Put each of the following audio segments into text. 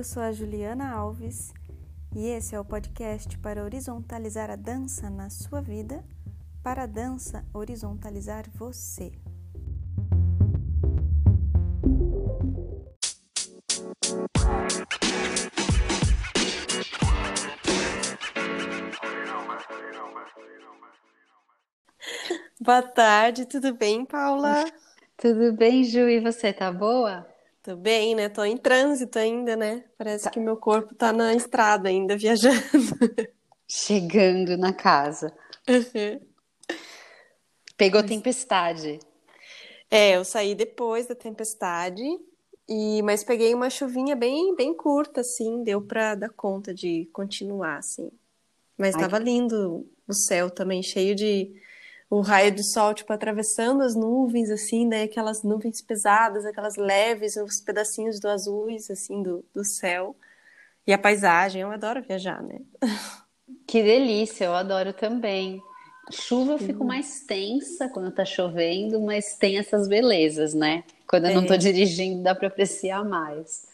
Eu sou a Juliana Alves e esse é o podcast para horizontalizar a dança na sua vida, para a dança horizontalizar você. Boa tarde, tudo bem, Paula? Tudo bem, Ju? E você, tá boa? Tô bem, né? Tô em trânsito ainda, né? Parece tá. que meu corpo tá na estrada ainda, viajando. Chegando na casa. Uhum. Pegou mas... tempestade. É, eu saí depois da tempestade, e mas peguei uma chuvinha bem, bem curta, assim, deu pra dar conta de continuar, assim. Mas Ai, tava lindo o céu também, cheio de o raio do sol, tipo, atravessando as nuvens, assim, né? Aquelas nuvens pesadas, aquelas leves, os pedacinhos do azuis, assim, do, do céu. E a paisagem, eu adoro viajar, né? Que delícia, eu adoro também. Chuva eu fico mais tensa quando tá chovendo, mas tem essas belezas, né? Quando eu é. não tô dirigindo, dá para apreciar mais.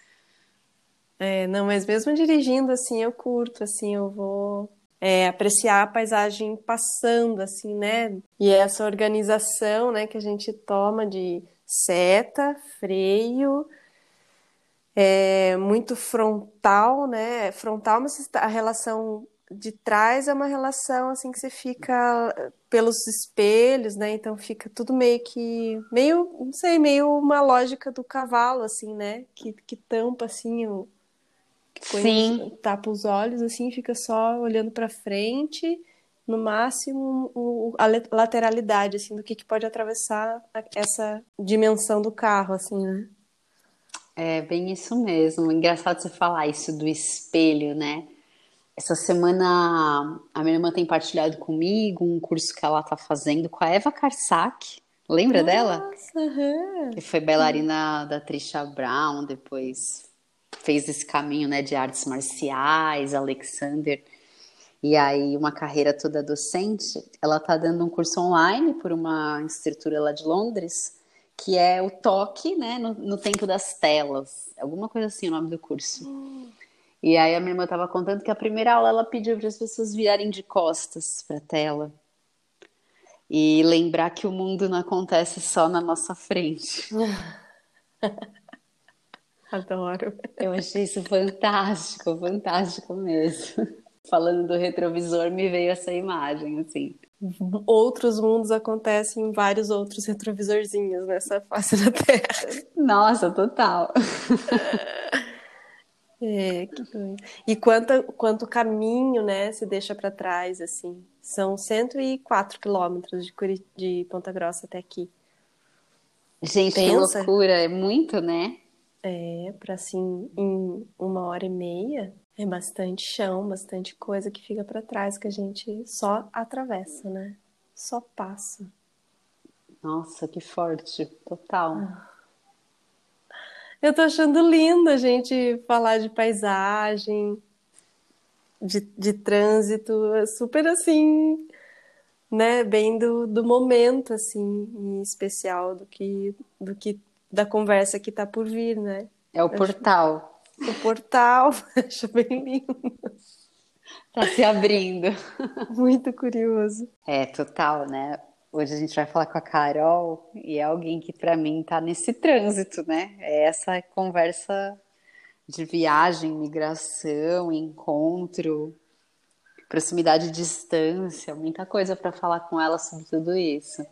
É, não, mas mesmo dirigindo, assim, eu curto, assim, eu vou é, apreciar a paisagem passando, assim, né? E essa organização, né, que a gente toma de seta, freio, é muito frontal, né? Frontal, mas a relação de trás é uma relação assim que você fica pelos espelhos, né? Então fica tudo meio que meio, não sei, meio uma lógica do cavalo assim, né? Que, que tampa assim o, Sim. tapa os olhos assim, fica só olhando para frente, no máximo o, a lateralidade assim do que, que pode atravessar essa dimensão do carro assim, né? É bem isso mesmo. Engraçado você falar isso do espelho, né? Essa semana a minha irmã tem partilhado comigo um curso que ela tá fazendo com a Eva Karsak. Lembra Nossa, dela? Uhum. Que foi bailarina da Trisha Brown, depois fez esse caminho né, de artes marciais, Alexander, e aí uma carreira toda docente, ela está dando um curso online por uma estrutura lá de Londres, que é o toque né, no, no tempo das telas, alguma coisa assim o nome do curso. E aí a minha irmã estava contando que a primeira aula ela pediu para as pessoas virarem de costas para a tela. E lembrar que o mundo não acontece só na nossa frente. Adoro. Eu achei isso fantástico, fantástico mesmo. Falando do retrovisor, me veio essa imagem, assim. Outros mundos acontecem em vários outros retrovisorzinhos nessa face da Terra. Nossa, total. É, que doido. E quanto, quanto caminho, né, se deixa para trás, assim. São 104 quilômetros de, de Ponta Grossa até aqui. Gente, Pensa... que loucura. É muito, né? É, para assim, em uma hora e meia, é bastante chão, bastante coisa que fica para trás que a gente só atravessa, né? Só passa. Nossa, que forte, total. Ah. Eu tô achando lindo a gente falar de paisagem, de, de trânsito, é super assim, né, bem do, do momento, assim, em especial, do que, do que da conversa que está por vir, né? É o portal. O portal, acho bem lindo. Tá se abrindo. Muito curioso. É, total, né? Hoje a gente vai falar com a Carol e é alguém que para mim tá nesse trânsito, né? É essa conversa de viagem, migração, encontro, proximidade e distância, muita coisa para falar com ela sobre tudo isso.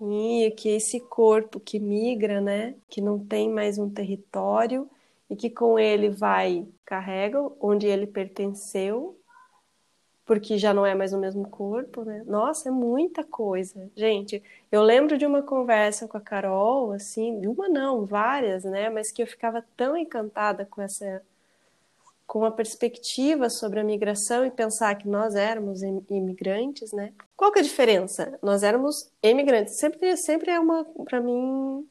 Sim, que esse corpo que migra, né, que não tem mais um território e que com ele vai, carrega onde ele pertenceu, porque já não é mais o mesmo corpo, né? Nossa, é muita coisa. Gente, eu lembro de uma conversa com a Carol, assim, uma não, várias, né? Mas que eu ficava tão encantada com essa com a perspectiva sobre a migração e pensar que nós éramos imigrantes, né? Qual que é a diferença? Nós éramos imigrantes. Sempre, sempre é uma, para mim,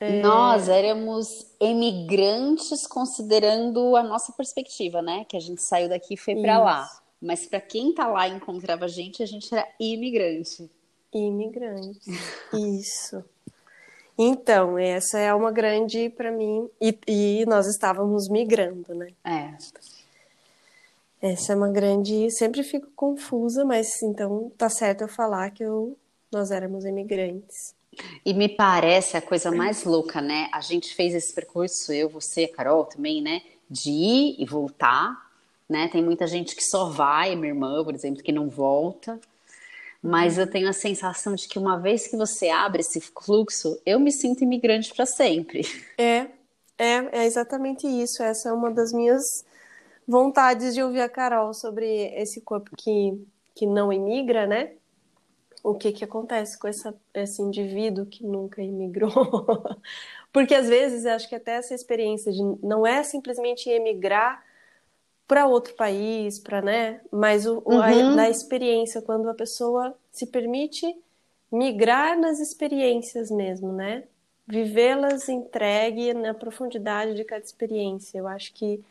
é... Nós éramos emigrantes considerando a nossa perspectiva, né? Que a gente saiu daqui e foi para lá. Mas para quem tá lá e encontrava a gente, a gente era imigrante. Imigrante. Isso. Então, essa é uma grande para mim. E, e, nós estávamos migrando, né? É. Essa é uma grande. Sempre fico confusa, mas então tá certo eu falar que eu, nós éramos imigrantes. E me parece a coisa mais louca, né? A gente fez esse percurso, eu, você, a Carol também, né? De ir e voltar, né? Tem muita gente que só vai, minha irmã, por exemplo, que não volta. Mas eu tenho a sensação de que uma vez que você abre esse fluxo, eu me sinto imigrante para sempre. É, é, é exatamente isso. Essa é uma das minhas vontades de ouvir a Carol sobre esse corpo que, que não imigra, né? o que, que acontece com essa, esse indivíduo que nunca imigrou. Porque às vezes acho que até essa experiência de não é simplesmente emigrar para outro país, para, né? Mas o, uhum. a, na experiência, quando a pessoa se permite migrar nas experiências mesmo, né? Vivê-las entregue na profundidade de cada experiência. Eu acho que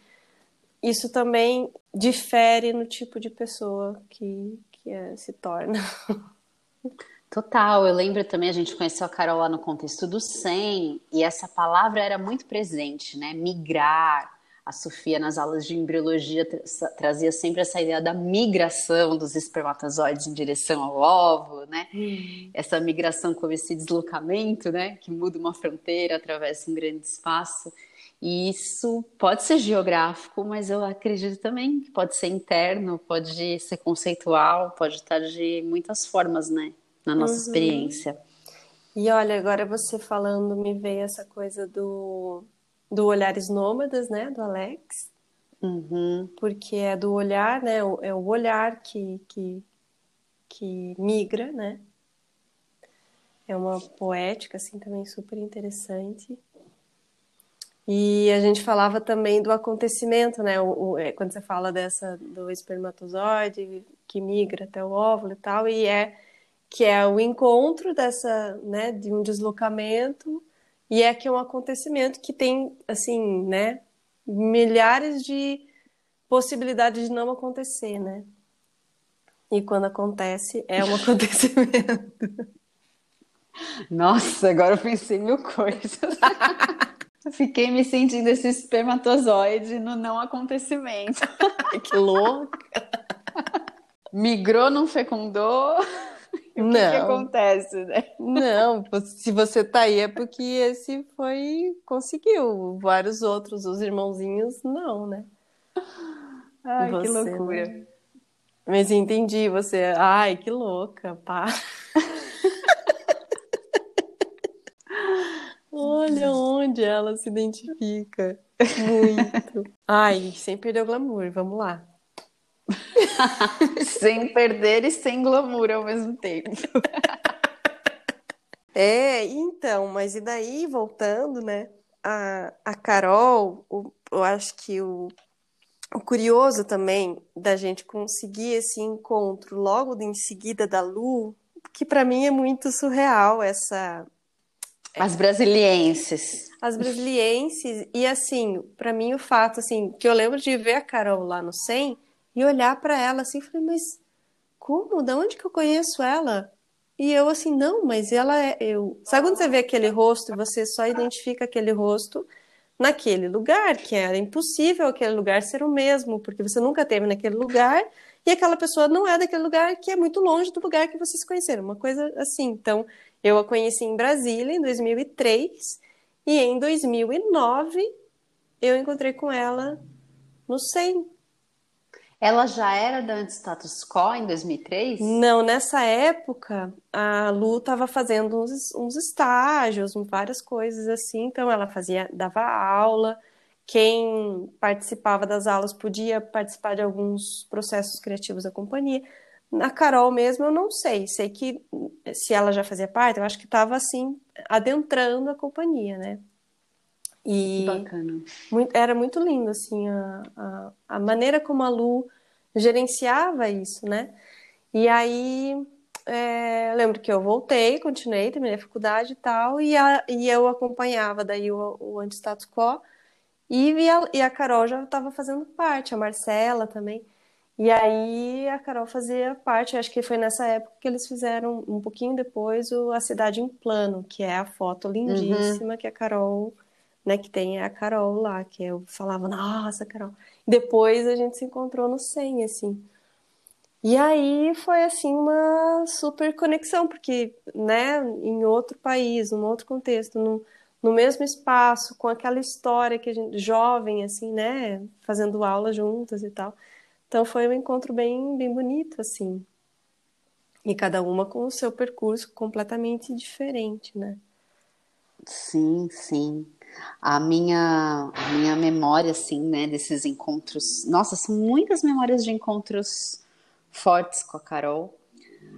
isso também difere no tipo de pessoa que, que é, se torna. Total, eu lembro também, a gente conheceu a Carol lá no contexto do 100, e essa palavra era muito presente, né? Migrar. A Sofia, nas aulas de embriologia, tra trazia sempre essa ideia da migração dos espermatozoides em direção ao óvulo, né? Hum. Essa migração como esse deslocamento, né? Que muda uma fronteira, atravessa um grande espaço. E isso pode ser geográfico, mas eu acredito também que pode ser interno, pode ser conceitual, pode estar de muitas formas, né? Na nossa uhum. experiência. E olha, agora você falando, me veio essa coisa do, do Olhares Nômadas, né? Do Alex. Uhum. Porque é do olhar, né? É o olhar que, que, que migra, né? É uma poética, assim, também super interessante. E a gente falava também do acontecimento, né? O, o, é, quando você fala dessa do espermatozoide que migra até o óvulo e tal, e é que é o encontro dessa, né, de um deslocamento e é que é um acontecimento que tem assim, né, milhares de possibilidades de não acontecer, né? E quando acontece, é um acontecimento. Nossa, agora eu pensei mil coisas. Fiquei me sentindo esse espermatozoide no não acontecimento. que louca! Migrou, não fecundou. Não. O que, que, acontece, né? Não, se você tá aí é porque esse foi. conseguiu. Vários outros, os irmãozinhos, não, né? Ai, você, que loucura. Né? Mas entendi, você. Ai, que louca, pá. Olha onde ela se identifica. Muito. Ai, sem perder o glamour, vamos lá. sem perder e sem glamour ao mesmo tempo. É, então, mas e daí, voltando, né? A, a Carol, o, eu acho que o, o curioso também da gente conseguir esse encontro logo em seguida da Lu, que para mim é muito surreal essa as brasilienses. As brasilienses. E assim, para mim o fato, assim, que eu lembro de ver a Carol lá no 100 e olhar para ela assim, falei, mas como? Da onde que eu conheço ela? E eu assim, não, mas ela é eu. Sabe quando você vê aquele rosto você só identifica aquele rosto naquele lugar, que era impossível aquele lugar ser o mesmo, porque você nunca teve naquele lugar e aquela pessoa não é daquele lugar que é muito longe do lugar que vocês conheceram, uma coisa assim. Então, eu a conheci em Brasília em 2003 e em 2009 eu encontrei com ela no 100. Ela já era da Anti-Status Quo em 2003? Não, nessa época a Lu estava fazendo uns, uns estágios, várias coisas assim, então ela fazia, dava aula, quem participava das aulas podia participar de alguns processos criativos da companhia. Na Carol mesmo, eu não sei. Sei que se ela já fazia parte, eu acho que estava assim, adentrando a companhia, né? E Bacana. Muito, era muito lindo, assim, a, a, a, maneira como a Lu gerenciava isso, né? E aí, é, lembro que eu voltei, continuei, terminei a faculdade e tal, e, a, e eu acompanhava daí o, o anti-status quo, e a, e a Carol já estava fazendo parte, a Marcela também. E aí a Carol fazia parte, acho que foi nessa época que eles fizeram um pouquinho depois o A Cidade em Plano, que é a foto lindíssima uhum. que a Carol, né, que tem a Carol lá, que eu falava, nossa, Carol. Depois a gente se encontrou no 100, assim. E aí foi assim uma super conexão, porque, né, em outro país, num outro contexto, num, no mesmo espaço, com aquela história que a gente, jovem, assim, né, fazendo aula juntas e tal. Então foi um encontro bem, bem bonito, assim. E cada uma com o seu percurso completamente diferente, né? Sim, sim. A minha, a minha memória, assim, né, desses encontros. Nossa, são muitas memórias de encontros fortes com a Carol.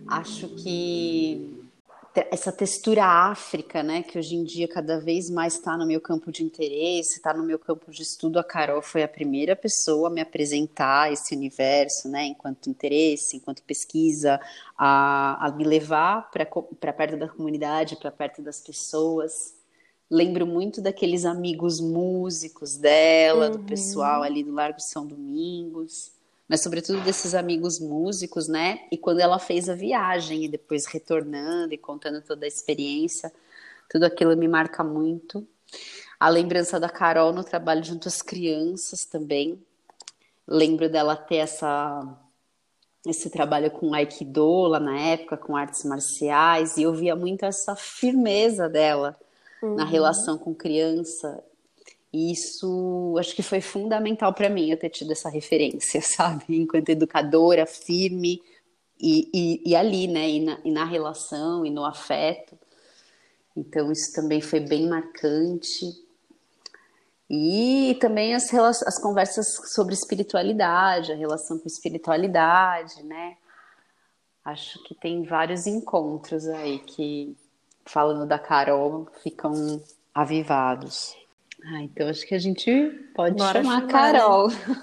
Acho que essa textura África, né, que hoje em dia cada vez mais está no meu campo de interesse, está no meu campo de estudo. A Carol foi a primeira pessoa a me apresentar esse universo, né, enquanto interesse, enquanto pesquisa, a, a me levar para perto da comunidade, para perto das pessoas. Lembro muito daqueles amigos músicos dela, uhum. do pessoal ali do Largo São Domingos mas sobretudo desses amigos músicos, né? E quando ela fez a viagem e depois retornando e contando toda a experiência, tudo aquilo me marca muito. A lembrança da Carol no trabalho junto às crianças também. Lembro dela ter essa esse trabalho com Aikido lá na época, com artes marciais, e eu via muito essa firmeza dela uhum. na relação com criança e isso acho que foi fundamental para mim eu ter tido essa referência, sabe? Enquanto educadora firme e, e, e ali, né? E na, e na, relação e no afeto. Então isso também foi bem marcante. E também as, as conversas sobre espiritualidade, a relação com espiritualidade, né? Acho que tem vários encontros aí que, falando da Carol, ficam avivados. Ah, então acho que a gente pode Bora chamar a né? Carol. Né?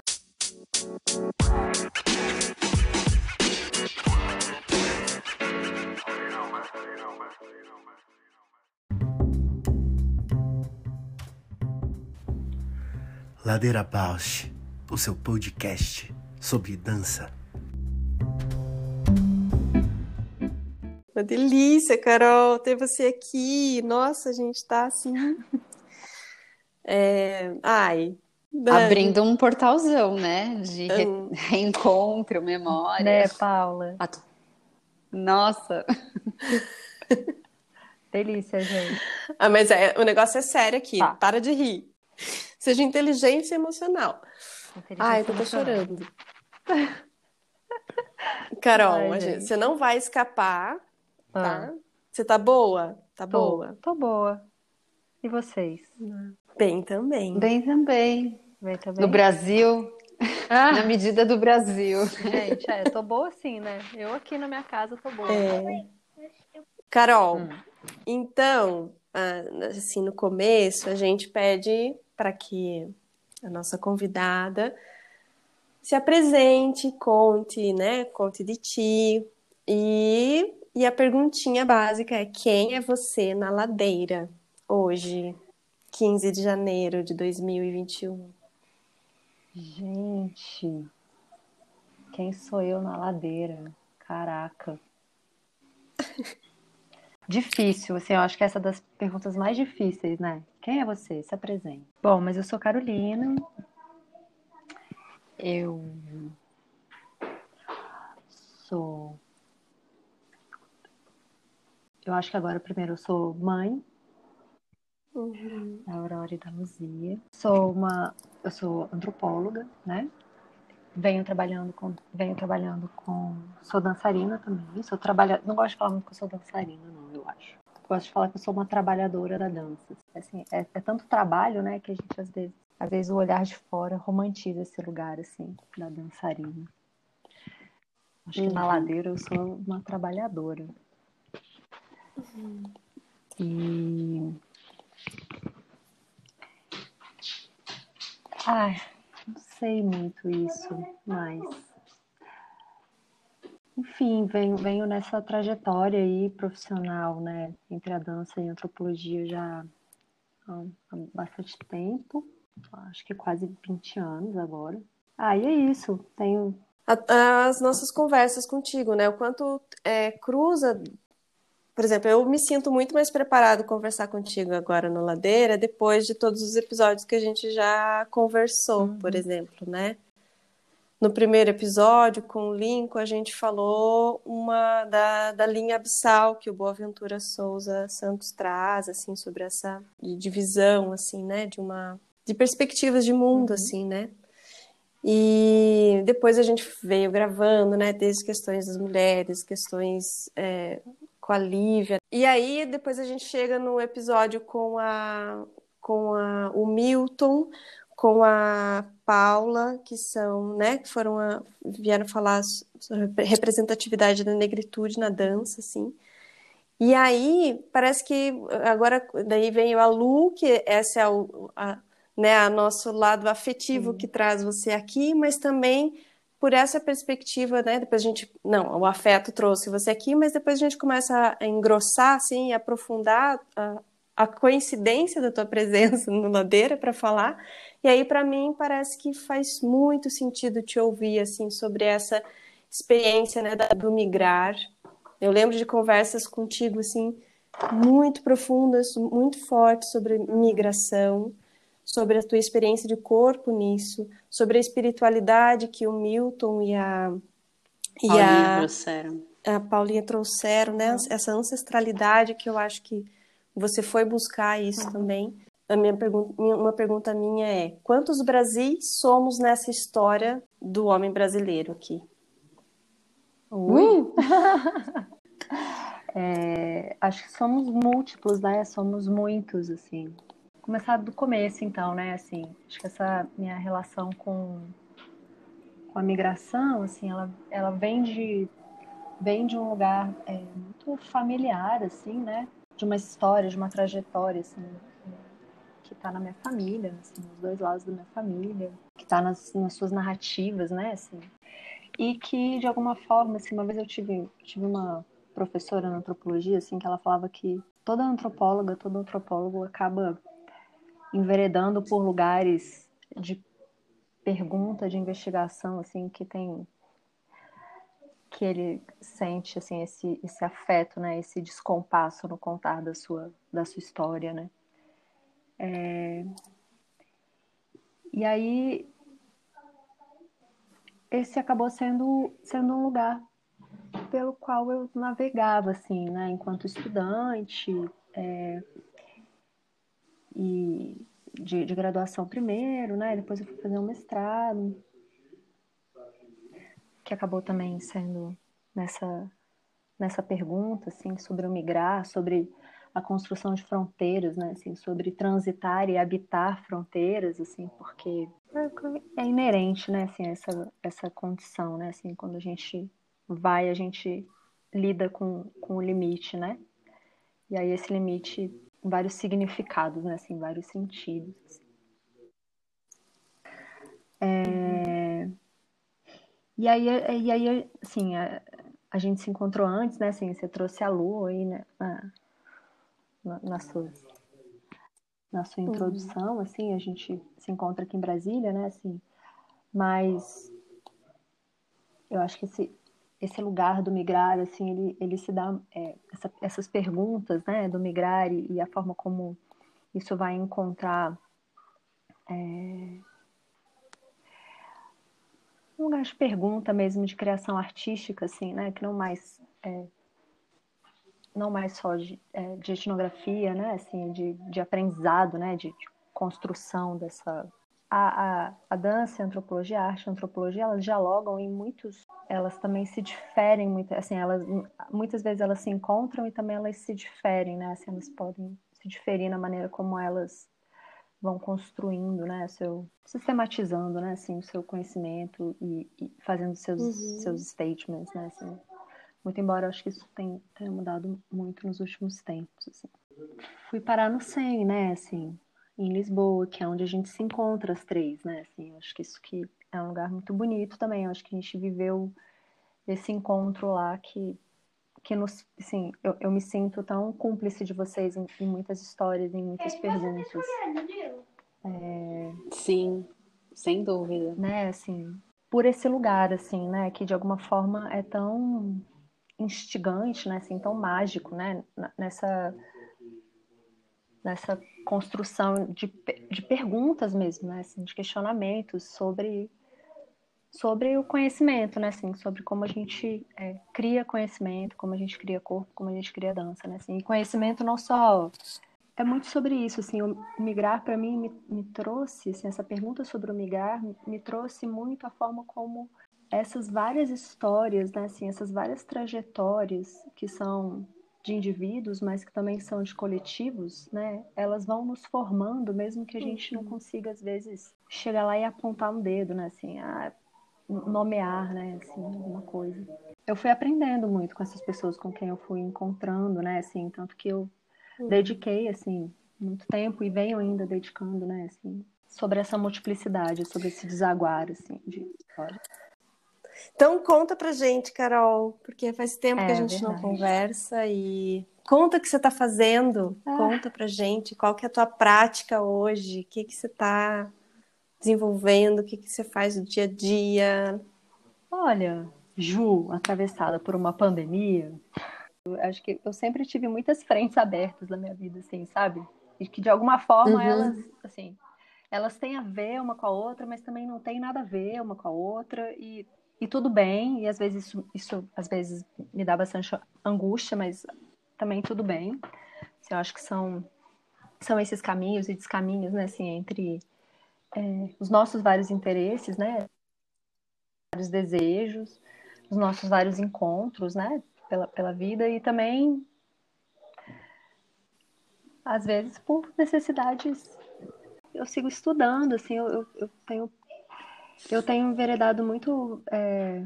Ladeira Bausch, o seu podcast sobre dança. Uma delícia, Carol, ter você aqui. Nossa, a gente tá assim é... Ai. Dani. Abrindo um portalzão, né? De re... hum. reencontro, memória. Né, Paula? Ah, Nossa! Delícia, gente. Ah, mas é, o negócio é sério aqui. Tá. Para de rir. Seja inteligência emocional. Inteligência Ai, tô chorando. Carol, Ai, gente, você não vai escapar, tá? Ah. Você tá boa? Tá tô, boa? Tô boa. E vocês? Bem também. Bem também. Bem também. No Brasil, ah. na medida do Brasil. Gente, é, tô boa sim, né? Eu aqui na minha casa tô boa. É. Carol, hum. então, assim, no começo, a gente pede para que a nossa convidada se apresente, conte, né? Conte de ti. E, e a perguntinha básica é: quem é você na ladeira hoje? 15 de janeiro de 2021. Gente, quem sou eu na ladeira? Caraca. Difícil, assim, eu acho que essa é das perguntas mais difíceis, né? Quem é você? Se apresente. Bom, mas eu sou Carolina. Eu sou. Eu acho que agora, primeiro, eu sou mãe Uhum. Aurora da Luzia. Sou uma, eu sou antropóloga, né? Venho trabalhando com, venho trabalhando com, sou dançarina também. Sou trabalha, não gosto de falar muito que eu sou dançarina, não, eu acho. Gosto de falar que eu sou uma trabalhadora da dança. Assim, é, é tanto trabalho, né, que a gente às vezes às vezes o olhar de fora romantiza esse lugar, assim, da dançarina. Acho que na Uhum. ladeira eu sou uma trabalhadora. E. Ai, não sei muito isso, mas. Enfim, venho, venho nessa trajetória aí profissional, né, entre a dança e a antropologia já há, há bastante tempo, acho que quase 20 anos agora. Ah, e é isso, tenho As nossas conversas contigo, né? O quanto é, cruza. Por exemplo, eu me sinto muito mais preparado conversar contigo agora no Ladeira, depois de todos os episódios que a gente já conversou, por exemplo, né? No primeiro episódio, com o Lincoln, a gente falou uma da, da linha abissal que o Boaventura Souza Santos traz, assim, sobre essa divisão, assim, né? De uma de perspectivas de mundo, assim, né? E depois a gente veio gravando, né? Desde questões das mulheres, questões é, com a Lívia. E aí depois a gente chega no episódio com a com a, o Milton, com a Paula, que são, né, que foram a, vieram falar sobre representatividade da negritude na dança, assim. E aí parece que agora daí vem a Lu, que essa é o, a, né, a nosso lado afetivo que traz você aqui, mas também por essa perspectiva, né, depois a gente, não, o afeto trouxe você aqui, mas depois a gente começa a engrossar, assim, aprofundar a, a coincidência da tua presença no Ladeira para falar, e aí para mim parece que faz muito sentido te ouvir, assim, sobre essa experiência, né, do migrar. Eu lembro de conversas contigo, assim, muito profundas, muito fortes sobre migração, sobre a tua experiência de corpo nisso, sobre a espiritualidade que o Milton e a e Paulinha a, trouxeram. a Paulinha trouxeram, né? Essa ancestralidade que eu acho que você foi buscar isso também. A minha pergunta, uma pergunta minha é: quantos Brasis somos nessa história do homem brasileiro aqui? Ui. É, acho que somos múltiplos, né? Somos muitos, assim. Começar do começo, então, né? Assim, acho que essa minha relação com, com a migração, assim, ela, ela vem de vem de um lugar é, muito familiar, assim, né? De uma história, de uma trajetória, assim, que está na minha família, assim, nos dois lados da minha família, que está nas, nas suas narrativas, né? Assim, e que de alguma forma, assim, uma vez eu tive, tive uma professora na antropologia, assim, que ela falava que toda antropóloga, todo antropólogo acaba enveredando por lugares de pergunta, de investigação, assim, que tem que ele sente assim esse esse afeto, né, esse descompasso no contar da sua da sua história, né? É... E aí esse acabou sendo sendo um lugar pelo qual eu navegava assim, né, enquanto estudante é... e de, de, graduação primeiro, né, depois eu fui fazer um mestrado que acabou também sendo nessa nessa pergunta assim sobre o migrar, sobre a construção de fronteiras, né, assim, sobre transitar e habitar fronteiras, assim, porque é inerente, né, assim, essa essa condição, né, assim, quando a gente vai, a gente lida com, com o limite, né? E aí esse limite, vários significados, né? Assim, vários sentidos. É... E aí, e aí, assim, a, a, gente se encontrou antes, né? Assim, você trouxe a Lu aí, né? Na, na, sua, na sua introdução, uhum. assim, a gente se encontra aqui em Brasília, né? Assim, mas eu acho que esse, esse lugar do migrar, assim, ele, ele se dá é, essa, essas perguntas, né, do migrar e, e, a forma como isso vai encontrar é, um lugar de pergunta mesmo, de criação artística, assim, né, que não mais é, não mais só de, é, de, etnografia, né, assim, de, de aprendizado, né, de, de construção dessa a, a, a, dança, a antropologia, a arte, a antropologia, elas dialogam em muitos, elas também se diferem muito, assim, elas muitas vezes elas se encontram e também elas se diferem, né? Assim, elas podem se diferir na maneira como elas vão construindo, né, seu sistematizando, né, assim, o seu conhecimento e, e fazendo seus uhum. seus statements, né, assim. Muito embora eu acho que isso tem, tenha mudado muito nos últimos tempos, assim. Fui parar no 100, né, assim, em Lisboa, que é onde a gente se encontra as três, né, assim, acho que isso que é um lugar muito bonito também, eu acho que a gente viveu esse encontro lá que que nos, assim, eu, eu me sinto tão cúmplice de vocês em, em muitas histórias, em muitas perguntas. É... Sim, sem dúvida. Né, assim, por esse lugar, assim, né, que de alguma forma é tão instigante, né, assim, tão mágico, né, nessa nessa construção de, de perguntas mesmo, né, assim, de questionamentos sobre sobre o conhecimento, né, assim, sobre como a gente é, cria conhecimento, como a gente cria corpo, como a gente cria dança, né, assim, e conhecimento não só é muito sobre isso, assim, o migrar para mim me, me, trouxe, assim, essa pergunta sobre o migrar me, me, trouxe muito a forma como essas várias histórias, né, assim, essas várias trajetórias que são de indivíduos, mas que também são de coletivos, né, elas vão nos formando, mesmo que a gente não uhum. consiga às vezes chegar lá e apontar um dedo, né, assim, ah, nomear, né, assim, alguma coisa. Eu fui aprendendo muito com essas pessoas com quem eu fui encontrando, né, assim, tanto que eu uhum. dediquei, assim, muito tempo e venho ainda dedicando, né, assim, sobre essa multiplicidade, sobre esse desaguar, assim, de história. Então conta pra gente, Carol, porque faz tempo é, que a gente verdade. não conversa e conta o que você está fazendo, ah. conta pra gente qual que é a tua prática hoje, o que que você está desenvolvendo? O que, que você faz no dia a dia? Olha, Ju, atravessada por uma pandemia, eu acho que eu sempre tive muitas frentes abertas na minha vida, assim, sabe? E que de alguma forma uhum. elas, assim, elas têm a ver uma com a outra, mas também não tem nada a ver uma com a outra e, e tudo bem. E às vezes isso, isso às vezes me dá bastante angústia, mas também tudo bem. Assim, eu acho que são são esses caminhos e descaminhos, né, assim, entre é, os nossos vários interesses, né? Vários desejos, os nossos vários encontros, né? Pela, pela vida e também, às vezes, por necessidades. Eu sigo estudando, assim, eu, eu, eu tenho eu tenho enveredado muito é,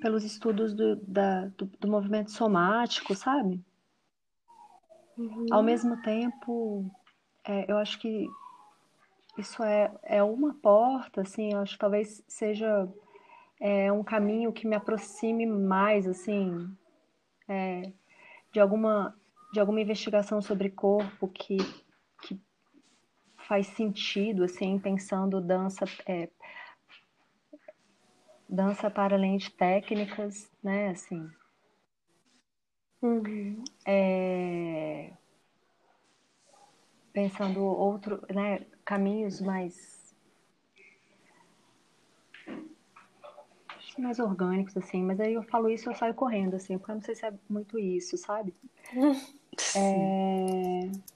pelos estudos do, da, do, do, movimento somático, sabe? Uhum. Ao mesmo tempo, é, eu acho que isso é, é uma porta, assim, eu acho que talvez seja é, um caminho que me aproxime mais, assim, é, de alguma de alguma investigação sobre corpo que, que faz sentido, assim, pensando dança é, dança para além de técnicas, né, assim. Uhum. É, pensando outro, né, caminhos mais mais orgânicos assim, mas aí eu falo isso eu saio correndo assim, porque eu não sei se é muito isso, sabe? É...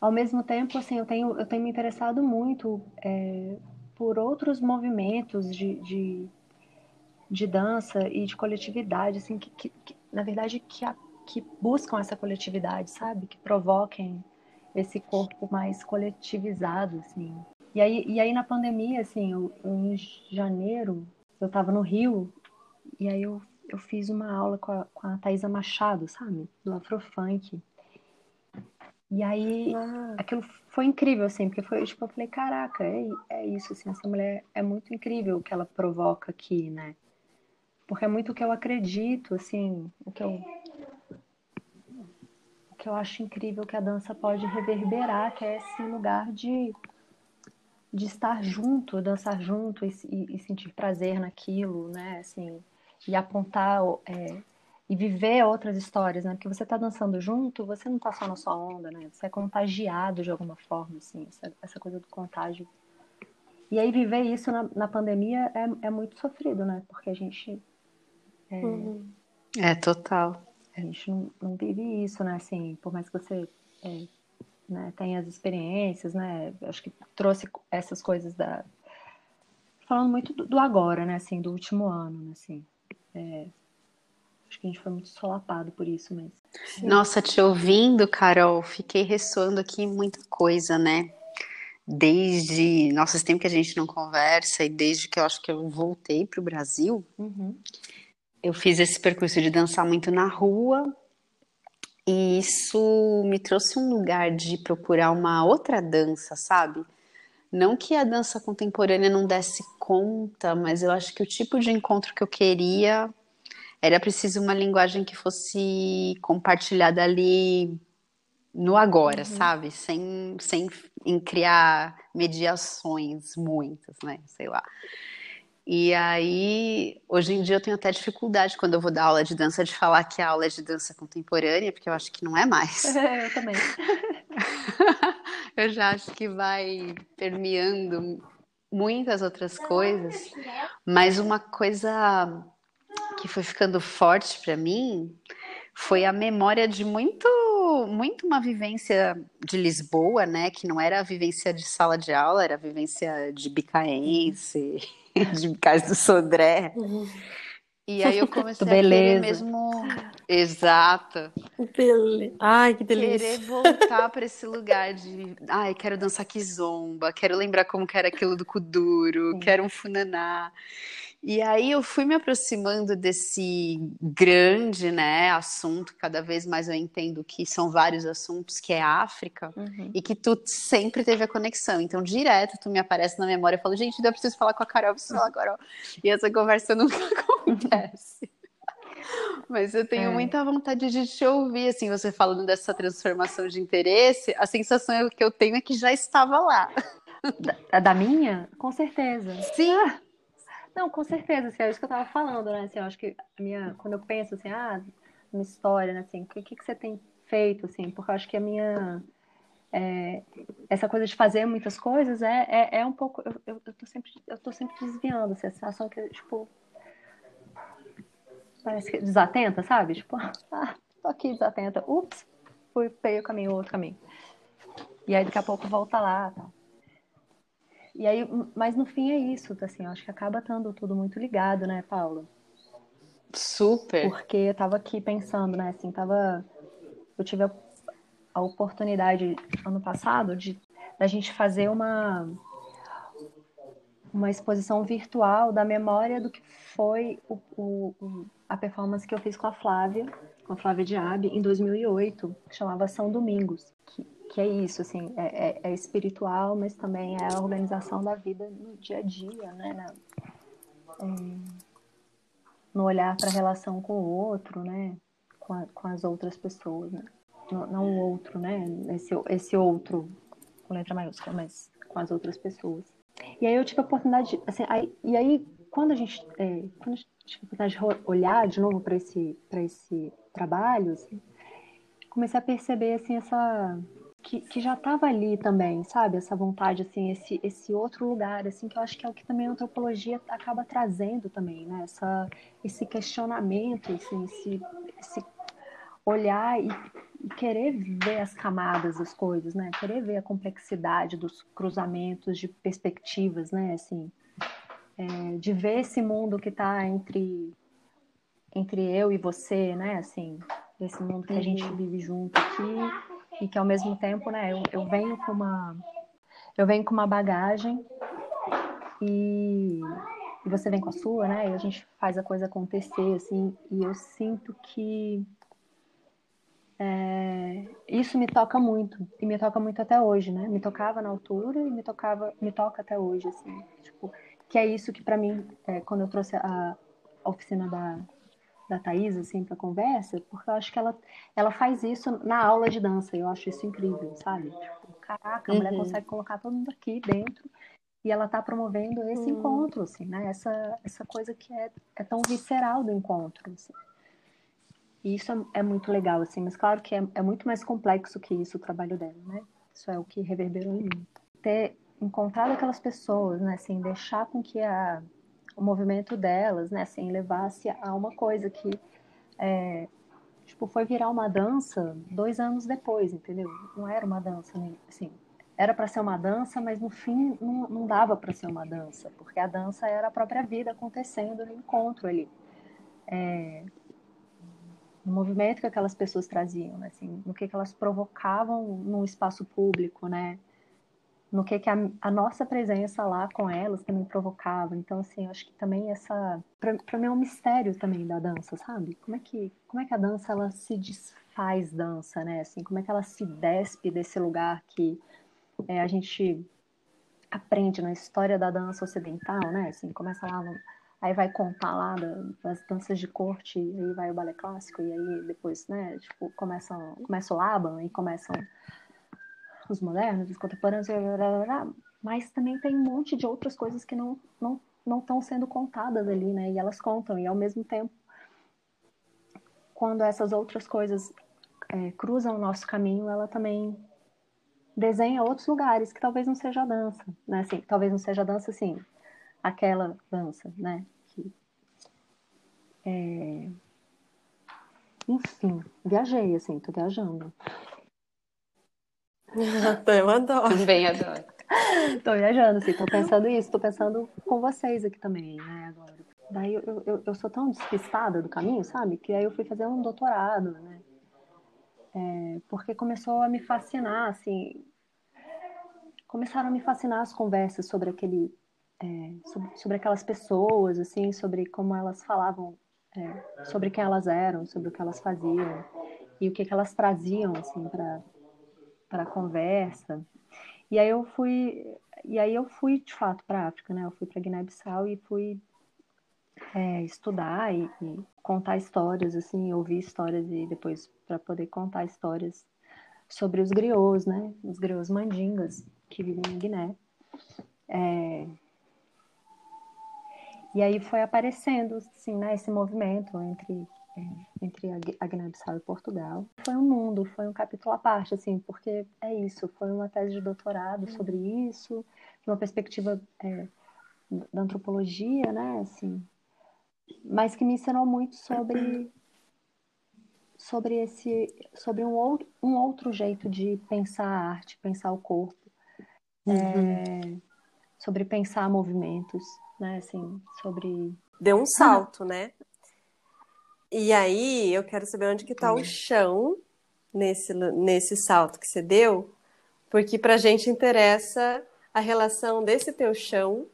Ao mesmo tempo, assim, eu tenho eu tenho me interessado muito é, por outros movimentos de, de, de, dança e de coletividade, assim, que, que, que na verdade que, a, que buscam essa coletividade, sabe? Que provoquem esse corpo mais coletivizado, assim. E aí, e aí na pandemia, assim, eu, em janeiro, eu estava no Rio, e aí eu, eu fiz uma aula com a, com a Thaisa Machado, sabe? Do Afrofunk. E aí, ah. aquilo foi incrível, assim, porque foi, tipo, eu falei, caraca, é, é isso, assim, essa mulher é muito incrível o que ela provoca aqui, né? Porque é muito o que eu acredito, assim, o que eu que eu acho incrível que a dança pode reverberar, que é esse lugar de, de estar junto, dançar junto e, e, e sentir prazer naquilo, né? Assim, e apontar é, e viver outras histórias, né? Porque você está dançando junto, você não está só na sua onda, né? Você é contagiado de alguma forma, assim, essa, essa coisa do contágio. E aí viver isso na, na pandemia é, é muito sofrido, né? Porque a gente é, uhum. é total a gente não, não vive isso, né? Assim, por mais que você é, né, tenha as experiências, né? Acho que trouxe essas coisas da. Falando muito do, do agora, né? Assim, do último ano, né? Assim. É, acho que a gente foi muito solapado por isso mesmo. Nossa, te ouvindo, Carol, fiquei ressoando aqui muita coisa, né? Desde. Nossa, esse tempo que a gente não conversa e desde que eu acho que eu voltei para o Brasil, Uhum. eu fiz esse percurso de dançar muito na rua e isso me trouxe um lugar de procurar uma outra dança, sabe? Não que a dança contemporânea não desse conta, mas eu acho que o tipo de encontro que eu queria era preciso uma linguagem que fosse compartilhada ali no agora, sabe? Sem, sem em criar mediações muitas, né? Sei lá. E aí, hoje em dia eu tenho até dificuldade quando eu vou dar aula de dança de falar que a aula é de dança contemporânea, porque eu acho que não é mais. eu também. Eu já acho que vai permeando muitas outras coisas, mas uma coisa que foi ficando forte para mim foi a memória de muito, muito uma vivência de Lisboa, né? Que não era a vivência de sala de aula, era a vivência de bicaense, de Bicais do Sodré. E aí eu comecei a querer mesmo. Exato Bele- Ai, que delícia. querer voltar para esse lugar de, ai, quero dançar kizomba, quero lembrar como que era aquilo do kuduro, quero um funaná. E aí eu fui me aproximando desse grande, né, assunto, cada vez mais eu entendo que são vários assuntos, que é África, Uhum. e que tu sempre teve a conexão. Então, direto, tu me aparece na memória e fala, gente, eu preciso falar com a Carol, preciso falar com a Carol. E essa conversa nunca acontece. Mas eu tenho É. muita vontade de te ouvir, assim, você falando dessa transformação de interesse, a sensação que eu tenho é que já estava lá. A da minha? Com certeza. Sim. Não, com certeza, assim, é isso que eu tava falando, né? Assim, eu acho que a minha, quando eu penso assim, ah, uma história, né, assim, o que, que você tem feito, assim, porque eu acho que a minha é, essa coisa de fazer muitas coisas é, é, é um pouco, eu, eu, eu tô sempre, eu tô sempre desviando, assim, a sensação que, tipo, parece que desatenta, sabe? Tipo, ah, tô aqui desatenta, ups, fui, peguei o caminho, outro caminho. E aí daqui a pouco volta lá, tal. E aí, mas no fim é isso, assim, eu acho que acaba estando tudo muito ligado, né, Paula? Super. Porque eu tava aqui pensando, né, assim, tava... Eu tive a, a oportunidade, ano passado, de da gente fazer uma uma exposição virtual da memória do que foi o, o- o- a performance que eu fiz com a Flávia, com a Flávia Diab, em 2008, que chamava São Domingos. Que, que é isso, assim, é, é- é espiritual, mas também é a organização da vida no dia a dia, né? na- é, no olhar para a relação com o outro, né? Com, a- com as outras pessoas, né? Não, o outro, né? Esse, esse outro, com letra maiúscula, mas com as outras pessoas. E aí eu tive a oportunidade, de- assim, aí, e aí quando a gente, é, quando a gente tive a oportunidade de olhar de novo para esse, esse trabalho, assim, comecei a perceber, assim, essa que, que já estava ali também, sabe? Essa vontade, assim, esse, esse outro lugar, assim, que eu acho que é o que também a antropologia acaba trazendo também, né? Essa, esse questionamento, assim, esse, esse olhar e, e querer ver as camadas das coisas, né? Querer ver a complexidade dos cruzamentos de perspectivas, né? Assim, é, de ver esse mundo que está entre entre eu e você, né? Assim, esse mundo que a gente vive junto aqui e que ao mesmo tempo, né? Eu, eu venho com uma eu venho com uma bagagem e, e você vem com a sua, né? E a gente faz a coisa acontecer, assim. E eu sinto que é, isso me toca muito e me toca muito até hoje, né? Me tocava na altura e me tocava, me toca até hoje, assim. Tipo, que é isso que para mim, é, quando eu trouxe a, a oficina da da Thaís, assim, pra conversa, porque eu acho que ela, ela faz isso na aula de dança, eu acho isso incrível, sabe? Tipo, caraca, a mulher Uhum. consegue colocar todo mundo aqui dentro e ela tá promovendo esse Hum. encontro, assim, né? Essa, essa coisa que é, é tão visceral do encontro, assim. E isso é, é muito legal, assim, mas claro que é, é muito mais complexo que isso o trabalho dela, né? Isso é o que reverberou em mim. Ter encontrado aquelas pessoas, né, assim, deixar com que a, o movimento delas, né, assim, levasse a uma coisa que, é, tipo, foi virar uma dança dois anos depois, entendeu? Não era uma dança, né? assim, era para ser uma dança, mas no fim não, não dava para ser uma dança, porque a dança era a própria vida acontecendo no encontro ali. É, no movimento que aquelas pessoas traziam, né? assim, no que, que elas provocavam no espaço público, né? No que, que a, a nossa presença lá com elas também provocava. Então, assim, eu acho que também essa, para mim é um mistério também da dança, sabe? Como é que, como é que a dança ela se desfaz dança, né? Assim, como é que ela se despe desse lugar que é, a gente aprende na história da dança ocidental, né? Assim, começa lá no, aí vai contar lá das danças de corte, aí vai o balé clássico, e aí depois, né, tipo, começam, começa o Laban, e começam os modernos, os contemporâneos, mas também tem um monte de outras coisas que não não não estão sendo contadas ali, né, e elas contam, e ao mesmo tempo, quando essas outras coisas é, cruzam o nosso caminho, ela também desenha outros lugares que talvez não seja a dança, né, assim, talvez não seja a dança, assim, aquela dança, né? Que, é... Enfim, viajei, assim, tô viajando. Eu adoro. Também adoro. tô viajando, assim, tô pensando isso, tô pensando com vocês aqui também, né, agora. Daí eu, eu, eu sou tão despistada do caminho, sabe? Que aí eu fui fazer um doutorado, né? É, porque começou a me fascinar, assim, começaram a me fascinar as conversas sobre aquele é, sobre, sobre, aquelas pessoas, assim, sobre como elas falavam, é, sobre quem elas eram, sobre o que elas faziam e o que, que elas traziam, assim, para para conversa. E aí eu fui, e aí eu fui de fato para a África, né? Eu fui para Guiné-Bissau e fui é, estudar e, e, contar histórias, assim, ouvir histórias e depois para poder contar histórias sobre os griots, né? Os griots mandingas que vivem em Guiné. É, e aí foi aparecendo, assim, né, esse movimento entre, entre a Guiné-Bissau e Portugal. Foi um mundo, foi um capítulo à parte, assim, porque é isso, foi uma tese de doutorado sobre isso, de uma perspectiva é, da antropologia, né, assim, mas que me ensinou muito sobre sobre esse sobre um outro, um outro jeito de pensar a arte, pensar o corpo, uhum. é, sobre pensar movimentos né? Assim, sobre. Deu um salto, né? E aí eu quero saber onde que tá o chão nesse, nesse salto que você deu, porque pra gente interessa a relação desse teu chão,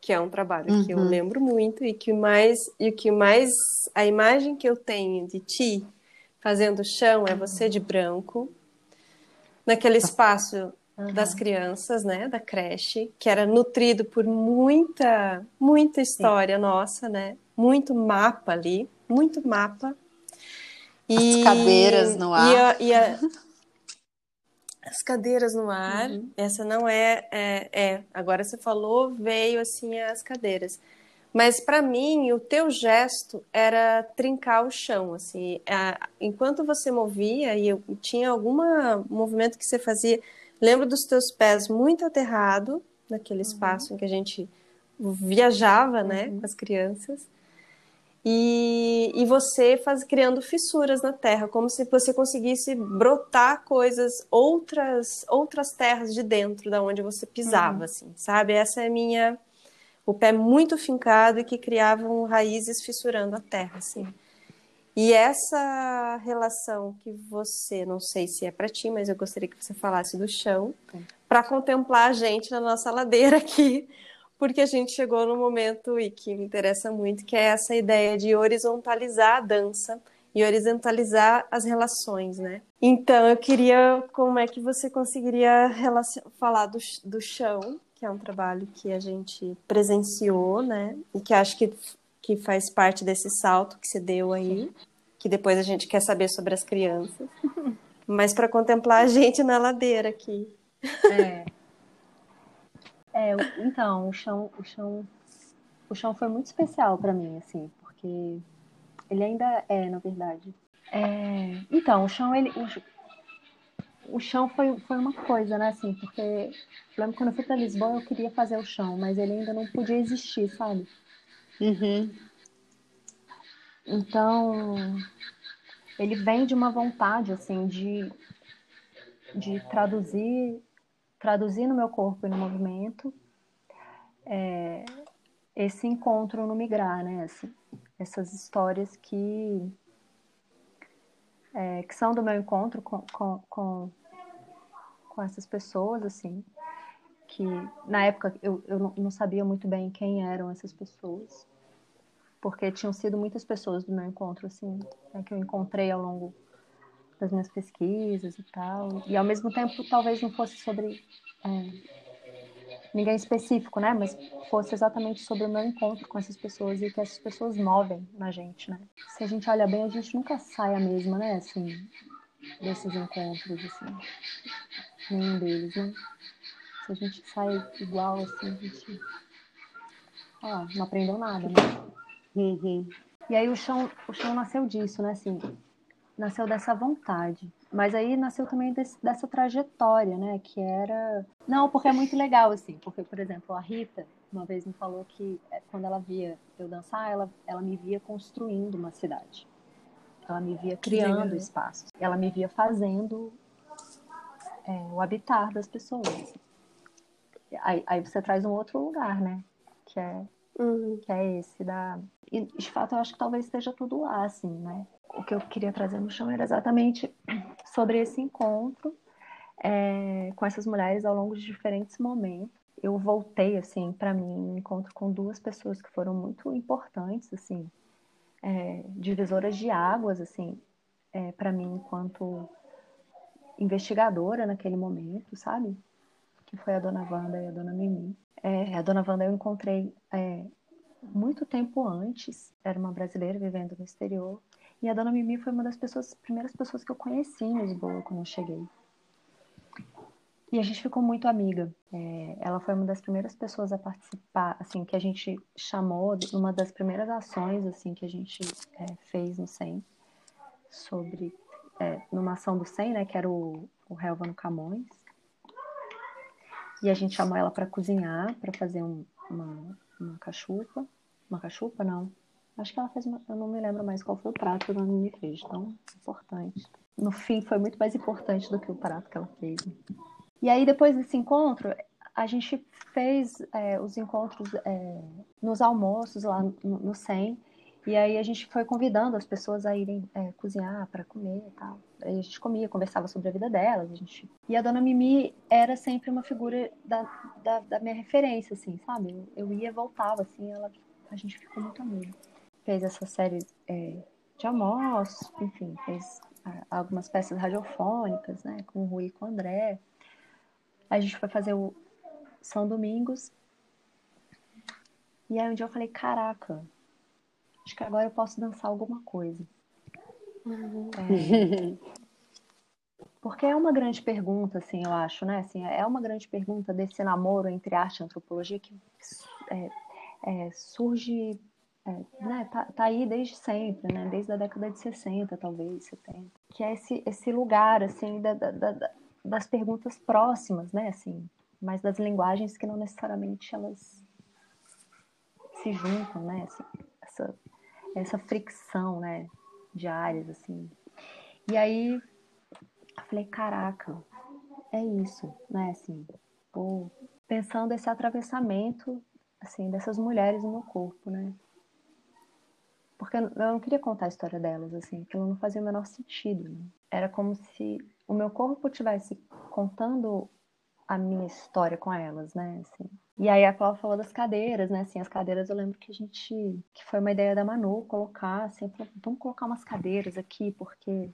que é um trabalho uhum. que eu uhum. lembro muito e que mais e que mais a imagem que eu tenho de ti fazendo chão é você de branco naquele espaço uhum. das crianças, né, da creche, que era nutrido por muita, muita história Sim. nossa, né, muito mapa ali, muito mapa. E, as cadeiras no ar. E a, e a, as cadeiras no ar, uhum. essa não é, é, é, agora você falou, veio assim as cadeiras. Mas para mim, o teu gesto era trincar o chão, assim, a, enquanto você movia e eu tinha algum movimento que você fazia, Lembro dos teus pés muito aterrado naquele uhum. espaço em que a gente viajava, né, uhum. com as crianças. E, e você faz criando fissuras na terra, como se você conseguisse brotar coisas, outras outras terras de dentro da onde você pisava, uhum. assim, sabe? Essa é a minha o pé muito fincado e que criavam raízes fissurando a terra, assim. E essa relação que você, não sei se é para ti, mas eu gostaria que você falasse do chão, para contemplar a gente na nossa ladeira aqui, porque a gente chegou no momento e que me interessa muito, que é essa ideia de horizontalizar a dança e horizontalizar as relações, né? Então, eu queria como é que você conseguiria falar do, do chão, que é um trabalho que a gente presenciou, né? E que acho que que faz parte desse salto que você deu aí, que depois a gente quer saber sobre as crianças. Mas para contemplar a gente na ladeira aqui. É. é. então, o chão, o chão, o chão foi muito especial para mim, assim, porque ele ainda é, na verdade. É, então, o chão, ele, o, o, chão foi, foi uma coisa, né, assim, porque eu lembro quando eu fui para Lisboa eu queria fazer o chão, mas ele ainda não podia existir, sabe? Uhum. Então, ele vem de uma vontade, assim, de, de traduzir, traduzir no meu corpo e no movimento é, esse encontro no migrar, né? Assim, essas histórias que é, que são do meu encontro com, com, com, com essas pessoas, assim, que na época eu, eu não sabia muito bem quem eram essas pessoas, porque tinham sido muitas pessoas do meu encontro, assim, né, que eu encontrei ao longo das minhas pesquisas e tal, e ao mesmo tempo talvez não fosse sobre é, ninguém específico, né, mas fosse exatamente sobre o meu encontro com essas pessoas e que essas pessoas movem na gente, né. Se a gente olha bem, a gente nunca sai a mesma, né, assim, desses encontros, assim, nenhum deles, né. Se a gente sai igual, assim, a gente ah, não aprendeu nada, né. Uhum. E aí o chão, o chão nasceu disso, né? Assim, nasceu dessa vontade. Mas aí nasceu também desse, dessa trajetória, né? Que era. Não, porque é muito legal, assim. Porque, por exemplo, a Rita uma vez me falou que eh, quando ela via eu dançar, ela, ela me via construindo uma cidade. Ela me via criando espaços. Ela me via fazendo é, o habitar das pessoas. Aí, aí você traz um outro lugar, né? Que é Uhum. que é esse da. E de fato eu acho que talvez esteja tudo lá, assim, né? O que eu queria trazer no chão era exatamente sobre esse encontro é, com essas mulheres ao longo de diferentes momentos. Eu voltei, assim, para mim, um encontro com duas pessoas que foram muito importantes, assim, é, divisoras de águas, assim, é, para mim, enquanto investigadora naquele momento, sabe? Que foi a dona Wanda e a dona Mimi. É, a dona Wanda eu encontrei é, muito tempo antes, era uma brasileira vivendo no exterior, e a dona Mimi foi uma das pessoas, primeiras pessoas que eu conheci em Lisboa quando eu cheguei. E a gente ficou muito amiga. É, ela foi uma das primeiras pessoas a participar, assim, que a gente chamou, uma das primeiras ações, assim, que a gente é, fez no SEM, sobre, é, numa ação do SEM, né, que era o, o Helva no Camões. E a gente chamou ela para cozinhar, para fazer um, uma, uma cachupa. Uma cachupa, não. Acho que ela fez uma. Eu não me lembro mais qual foi o prato que ela me fez, tão importante. No fim, foi muito mais importante do que o prato que ela fez. E aí, depois desse encontro, a gente fez é, os encontros é, nos almoços lá no, no SEM. E aí a gente foi convidando as pessoas a irem é, cozinhar para comer e tal. A gente comia, conversava sobre a vida delas. A gente... E a dona Mimi era sempre uma figura da, da, da minha referência, assim, sabe? Eu, ia voltava, assim, ela, a gente ficou muito amiga. Fez essa série é, de almoços, enfim, fez algumas peças radiofônicas, né, com o Rui e com o André. A gente foi fazer o São Domingos. E aí um dia eu falei, caraca, acho que agora eu posso dançar alguma coisa. É, porque é uma grande pergunta, assim, eu acho, né? Assim, é uma grande pergunta desse namoro entre arte e antropologia que é, é, surge, é, né? Tá, tá, aí desde sempre, né? Desde a década de 60, talvez, 70. Que é esse, esse lugar, assim, da, da, da, das perguntas próximas, né? Assim, mas das linguagens que não necessariamente elas se juntam, né? Assim, essa, essa fricção, né? De áreas, assim. E aí, eu falei, caraca, é isso, né? Assim, pô, pensando esse atravessamento, assim, dessas mulheres no meu corpo, né? Porque eu não queria contar a história delas, assim, aquilo não fazia o menor sentido. Né? Era como se o meu corpo estivesse contando a minha história com elas, né? Assim. E aí a Cláudia falou das cadeiras, né? Assim, as cadeiras eu lembro que a gente. que foi uma ideia da Manu colocar, assim, vamos colocar umas cadeiras aqui, porque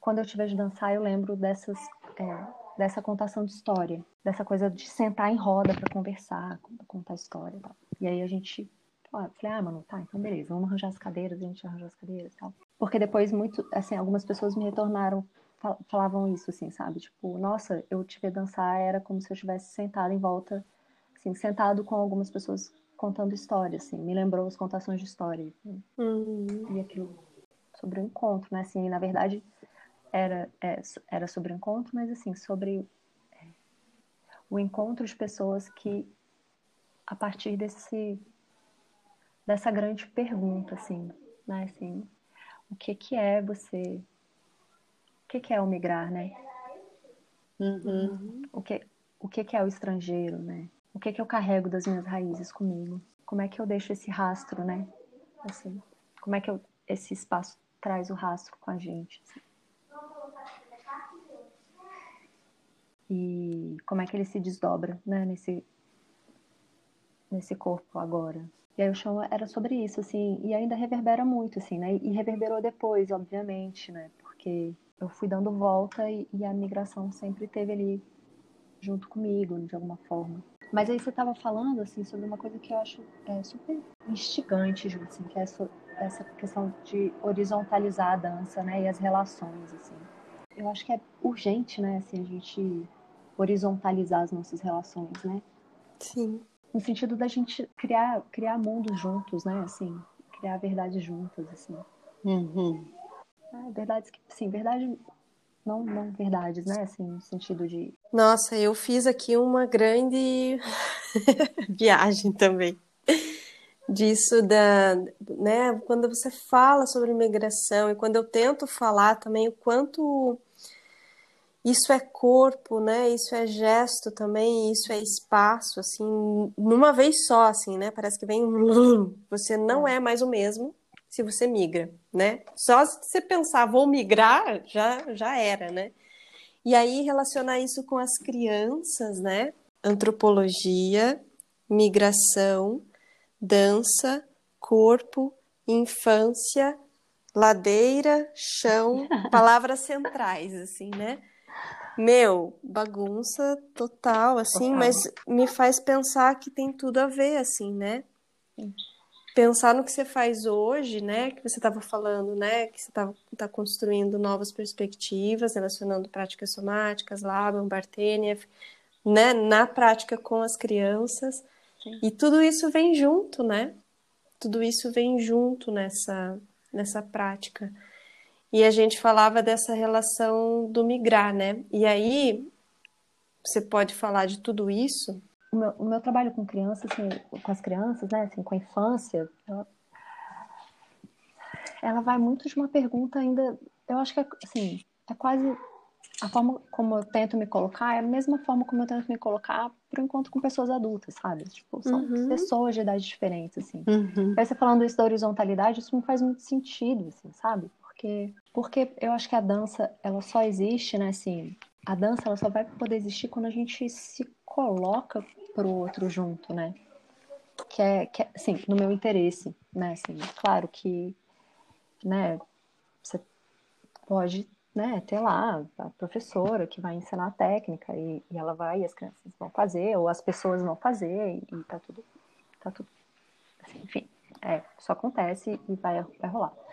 quando eu te vejo dançar, eu lembro dessas. É, dessa contação de história, dessa coisa de sentar em roda para conversar, contar história e tal. E aí a gente eu falei, ah, mano, tá, então beleza, vamos arranjar as cadeiras, a gente arranjou as cadeiras e tal. Porque depois, muito, assim, algumas pessoas me retornaram, falavam isso, assim, sabe? Tipo, nossa, eu te ver dançar era como se eu estivesse sentado em volta, assim, sentado com algumas pessoas contando história, assim, me lembrou as contações de história. Uhum. E aquilo sobre o encontro, né? Assim, na verdade, era, é, era sobre o encontro, mas, assim, sobre é, o encontro de pessoas que, a partir desse dessa grande pergunta, assim, né? Assim, o que que é você? O que que é o migrar, né? Uhum. O que o que que é o estrangeiro, né? O que que eu carrego das minhas raízes comigo? Como é que eu deixo esse rastro, né? Assim, como é que eu, esse espaço traz o rastro com a gente? Assim. E como é que ele se desdobra, né? Nesse nesse corpo agora. E aí o chão era sobre isso, assim, e ainda reverbera muito, assim, né? E reverberou depois, obviamente, né? Porque eu fui dando volta e, e a migração sempre teve ali junto comigo, de alguma forma. Mas aí você estava falando, assim, sobre uma coisa que eu acho é, super instigante, Ju, assim, que é essa, essa questão de horizontalizar a dança, né? E as relações, assim. Eu acho que é urgente, né, assim, a gente horizontalizar as nossas relações, né? Sim. No sentido da gente criar, criar mundos juntos, né? Assim, criar verdades juntas, assim. Uhum. É, verdades que, sim, verdade, não, não verdades, né? Assim, no sentido de. Nossa, eu fiz aqui uma grande viagem também. Disso da, né, quando você fala sobre imigração e quando eu tento falar também o quanto isso é corpo, né? Isso é gesto também, isso é espaço, assim, numa vez só, assim, né? Parece que vem você não é mais o mesmo se você migra, né? Só se você pensar vou migrar, já já era, né? E aí relacionar isso com as crianças, né? Antropologia, migração, dança, corpo, infância, ladeira, chão, palavras centrais, assim, né? Meu, bagunça total, assim, mas me faz pensar que tem tudo a ver, assim, né? Pensar no que você faz hoje, né? Que você estava falando, né? Que você está construindo novas perspectivas, relacionando práticas somáticas, Laban, Barteniev, né? Na prática com as crianças. Sim. E tudo isso vem junto, né? Tudo isso vem junto nessa, nessa prática. E a gente falava dessa relação do migrar, né? E aí, você pode falar de tudo isso? O meu, o meu trabalho com crianças, assim, com as crianças, né? Assim, com a infância, ela, ela vai muito de uma pergunta ainda. Eu acho que é, assim, é quase a forma como eu tento me colocar é a mesma forma como eu tento me colocar para o encontro com pessoas adultas, sabe? Tipo, são Uhum. pessoas de idade diferentes, assim. Uhum. Aí você falando isso da horizontalidade, isso me faz muito sentido, assim, sabe? Porque, porque eu acho que a dança, ela só existe, né, assim, a dança, ela só vai poder existir quando a gente se coloca pro outro junto, né? Que é, que é assim, no meu interesse, né, assim, claro que, né, você pode, né, ter lá a professora que vai ensinar a técnica e, e ela vai e as crianças vão fazer, ou as pessoas vão fazer e, e tá tudo, tá tudo, assim, enfim, é, isso acontece e vai, vai rolar.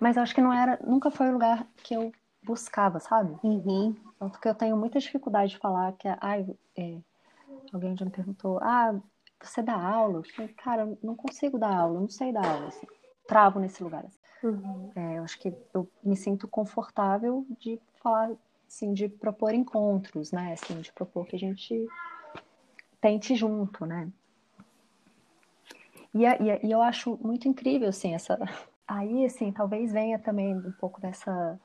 Mas eu acho que não era, nunca foi o lugar que eu buscava, sabe? Uhum. Tanto que eu tenho muita dificuldade de falar que, ai, é, alguém já me perguntou, ah, você dá aula? Eu falei, cara, eu não consigo dar aula, eu não sei dar aula, assim. Travo nesse lugar. assim. Uhum. É, eu acho que eu me sinto confortável de falar, assim, de propor encontros, né? Assim, de propor que a gente tente junto, né? E, a- e, a- e eu acho muito incrível, assim, essa... Aí, assim, talvez venha também um pouco dessa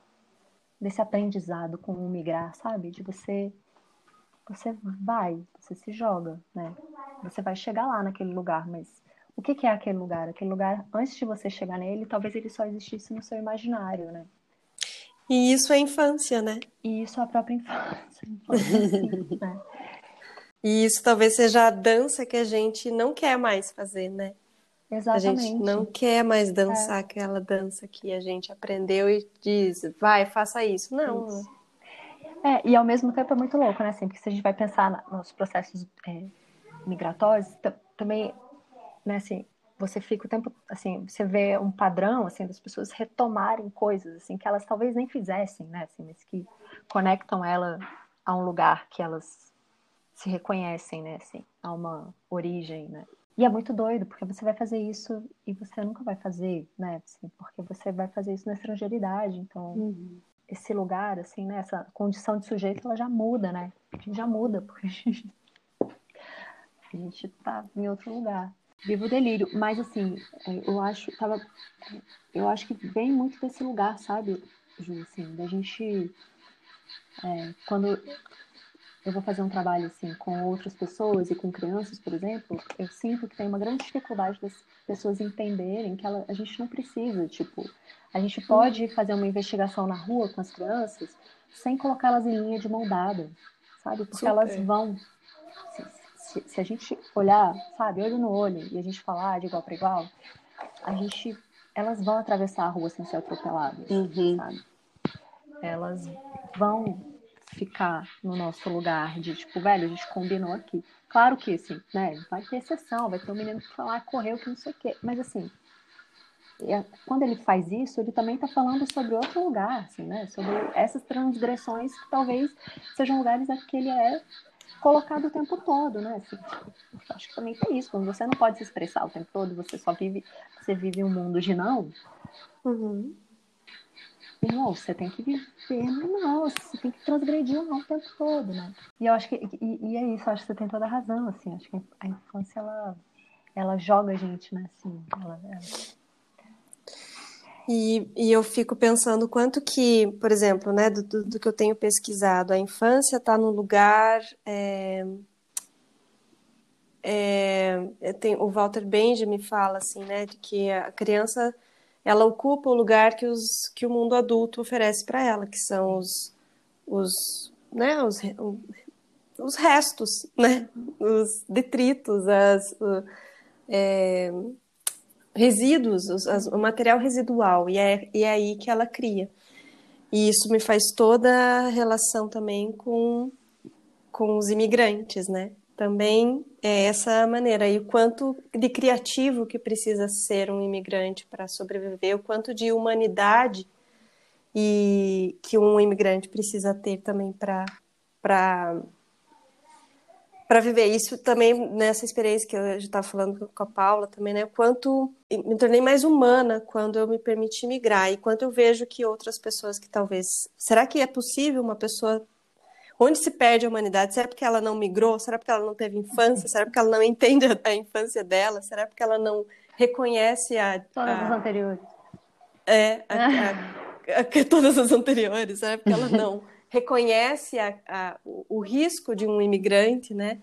desse aprendizado com o migrar, sabe? De você você vai, você se joga, né? Você vai chegar lá naquele lugar, mas o que que é aquele lugar? Aquele lugar, antes de você chegar nele, talvez ele só existisse no seu imaginário, né? E isso é infância, né? E isso é a própria infância, infância assim, né? E isso talvez seja a dança que a gente não quer mais fazer, né? A Exatamente. gente não quer mais dançar aquela dança que a gente aprendeu e diz, vai, faça isso. Não, né? É, e ao mesmo tempo é muito louco, né? Assim, porque se a gente vai pensar na- nos processos é, migratórios, ta- também, né, assim, você fica o tempo, assim, você vê um padrão, assim, das pessoas retomarem coisas, assim, que elas talvez nem fizessem, né, assim, mas que conectam ela a um lugar que elas se reconhecem, né, assim, a uma origem, né. E é muito doido, porque você vai fazer isso e você nunca vai fazer, né, assim, porque você vai fazer isso na estrangeiridade, então Uhum. esse lugar, assim, né? Essa condição de sujeito, ela já muda, né? A gente já muda, porque a gente, a gente tá em outro lugar. Vivo o delírio. Mas, assim, eu acho, tava, eu acho que vem muito desse lugar, sabe, Ju, assim, da gente, é, quando eu vou fazer um trabalho, assim, com outras pessoas e com crianças, por exemplo, eu sinto que tem uma grande dificuldade das pessoas entenderem que ela, a gente não precisa, tipo, a gente pode fazer uma investigação na rua com as crianças sem colocá-las em linha de mão dada, sabe? Porque Super. elas vão. Se, se, se, a gente olhar, sabe, olho no olho, e a gente falar de igual para igual, a gente. Elas vão atravessar a rua sem ser atropeladas, Uhum. sabe? Elas vão ficar no nosso lugar de tipo, velho, a gente combinou aqui. Claro que, assim, né, vai ter exceção, vai ter um menino que falar, correu, que não sei o quê. Mas, assim, é- quando ele faz isso, ele também está falando sobre outro lugar, assim, né? Sobre essas transgressões que talvez sejam lugares a que ele é colocado o tempo todo, né? Assim, eu acho que também tem isso. Quando você não pode se expressar o tempo todo, você só vive, você vive um mundo de não. Uhum. Irmão, você tem que viver não, você tem que transgredir o não o tempo todo, né? E eu acho que, e, e é isso, eu acho que você tem toda a razão, assim, acho que a infância, ela, ela joga a gente, né, assim, ela, ela E, e eu fico pensando quanto que, por exemplo, né, do, do, que eu tenho pesquisado, a infância está no lugar. É, é, tem, o Walter Benjamin fala assim, né, de que a criança ela ocupa o lugar que, os, que o mundo adulto oferece para ela, que são os, os, né, os, os restos, né, os detritos, as, é, resíduos, os- as- o material residual, e é, e é aí que ela cria. E isso me faz toda a relação também com, com os imigrantes, né? Também é essa maneira. E o quanto de criativo que precisa ser um imigrante para sobreviver, o quanto de humanidade e que um imigrante precisa ter também para para viver isso também nessa experiência que eu já estava falando com a Paula também, né? O quanto me tornei mais humana quando eu me permiti migrar e quanto eu vejo que outras pessoas que talvez será que é possível uma pessoa onde se perde a humanidade? Será porque ela não migrou? Será porque ela não teve infância? Será porque ela não entende a, infância dela? Será porque ela não reconhece a, todas as a anteriores. é, a, a- a- todas as anteriores, né? Porque ela não reconhece o, o risco de um imigrante, né?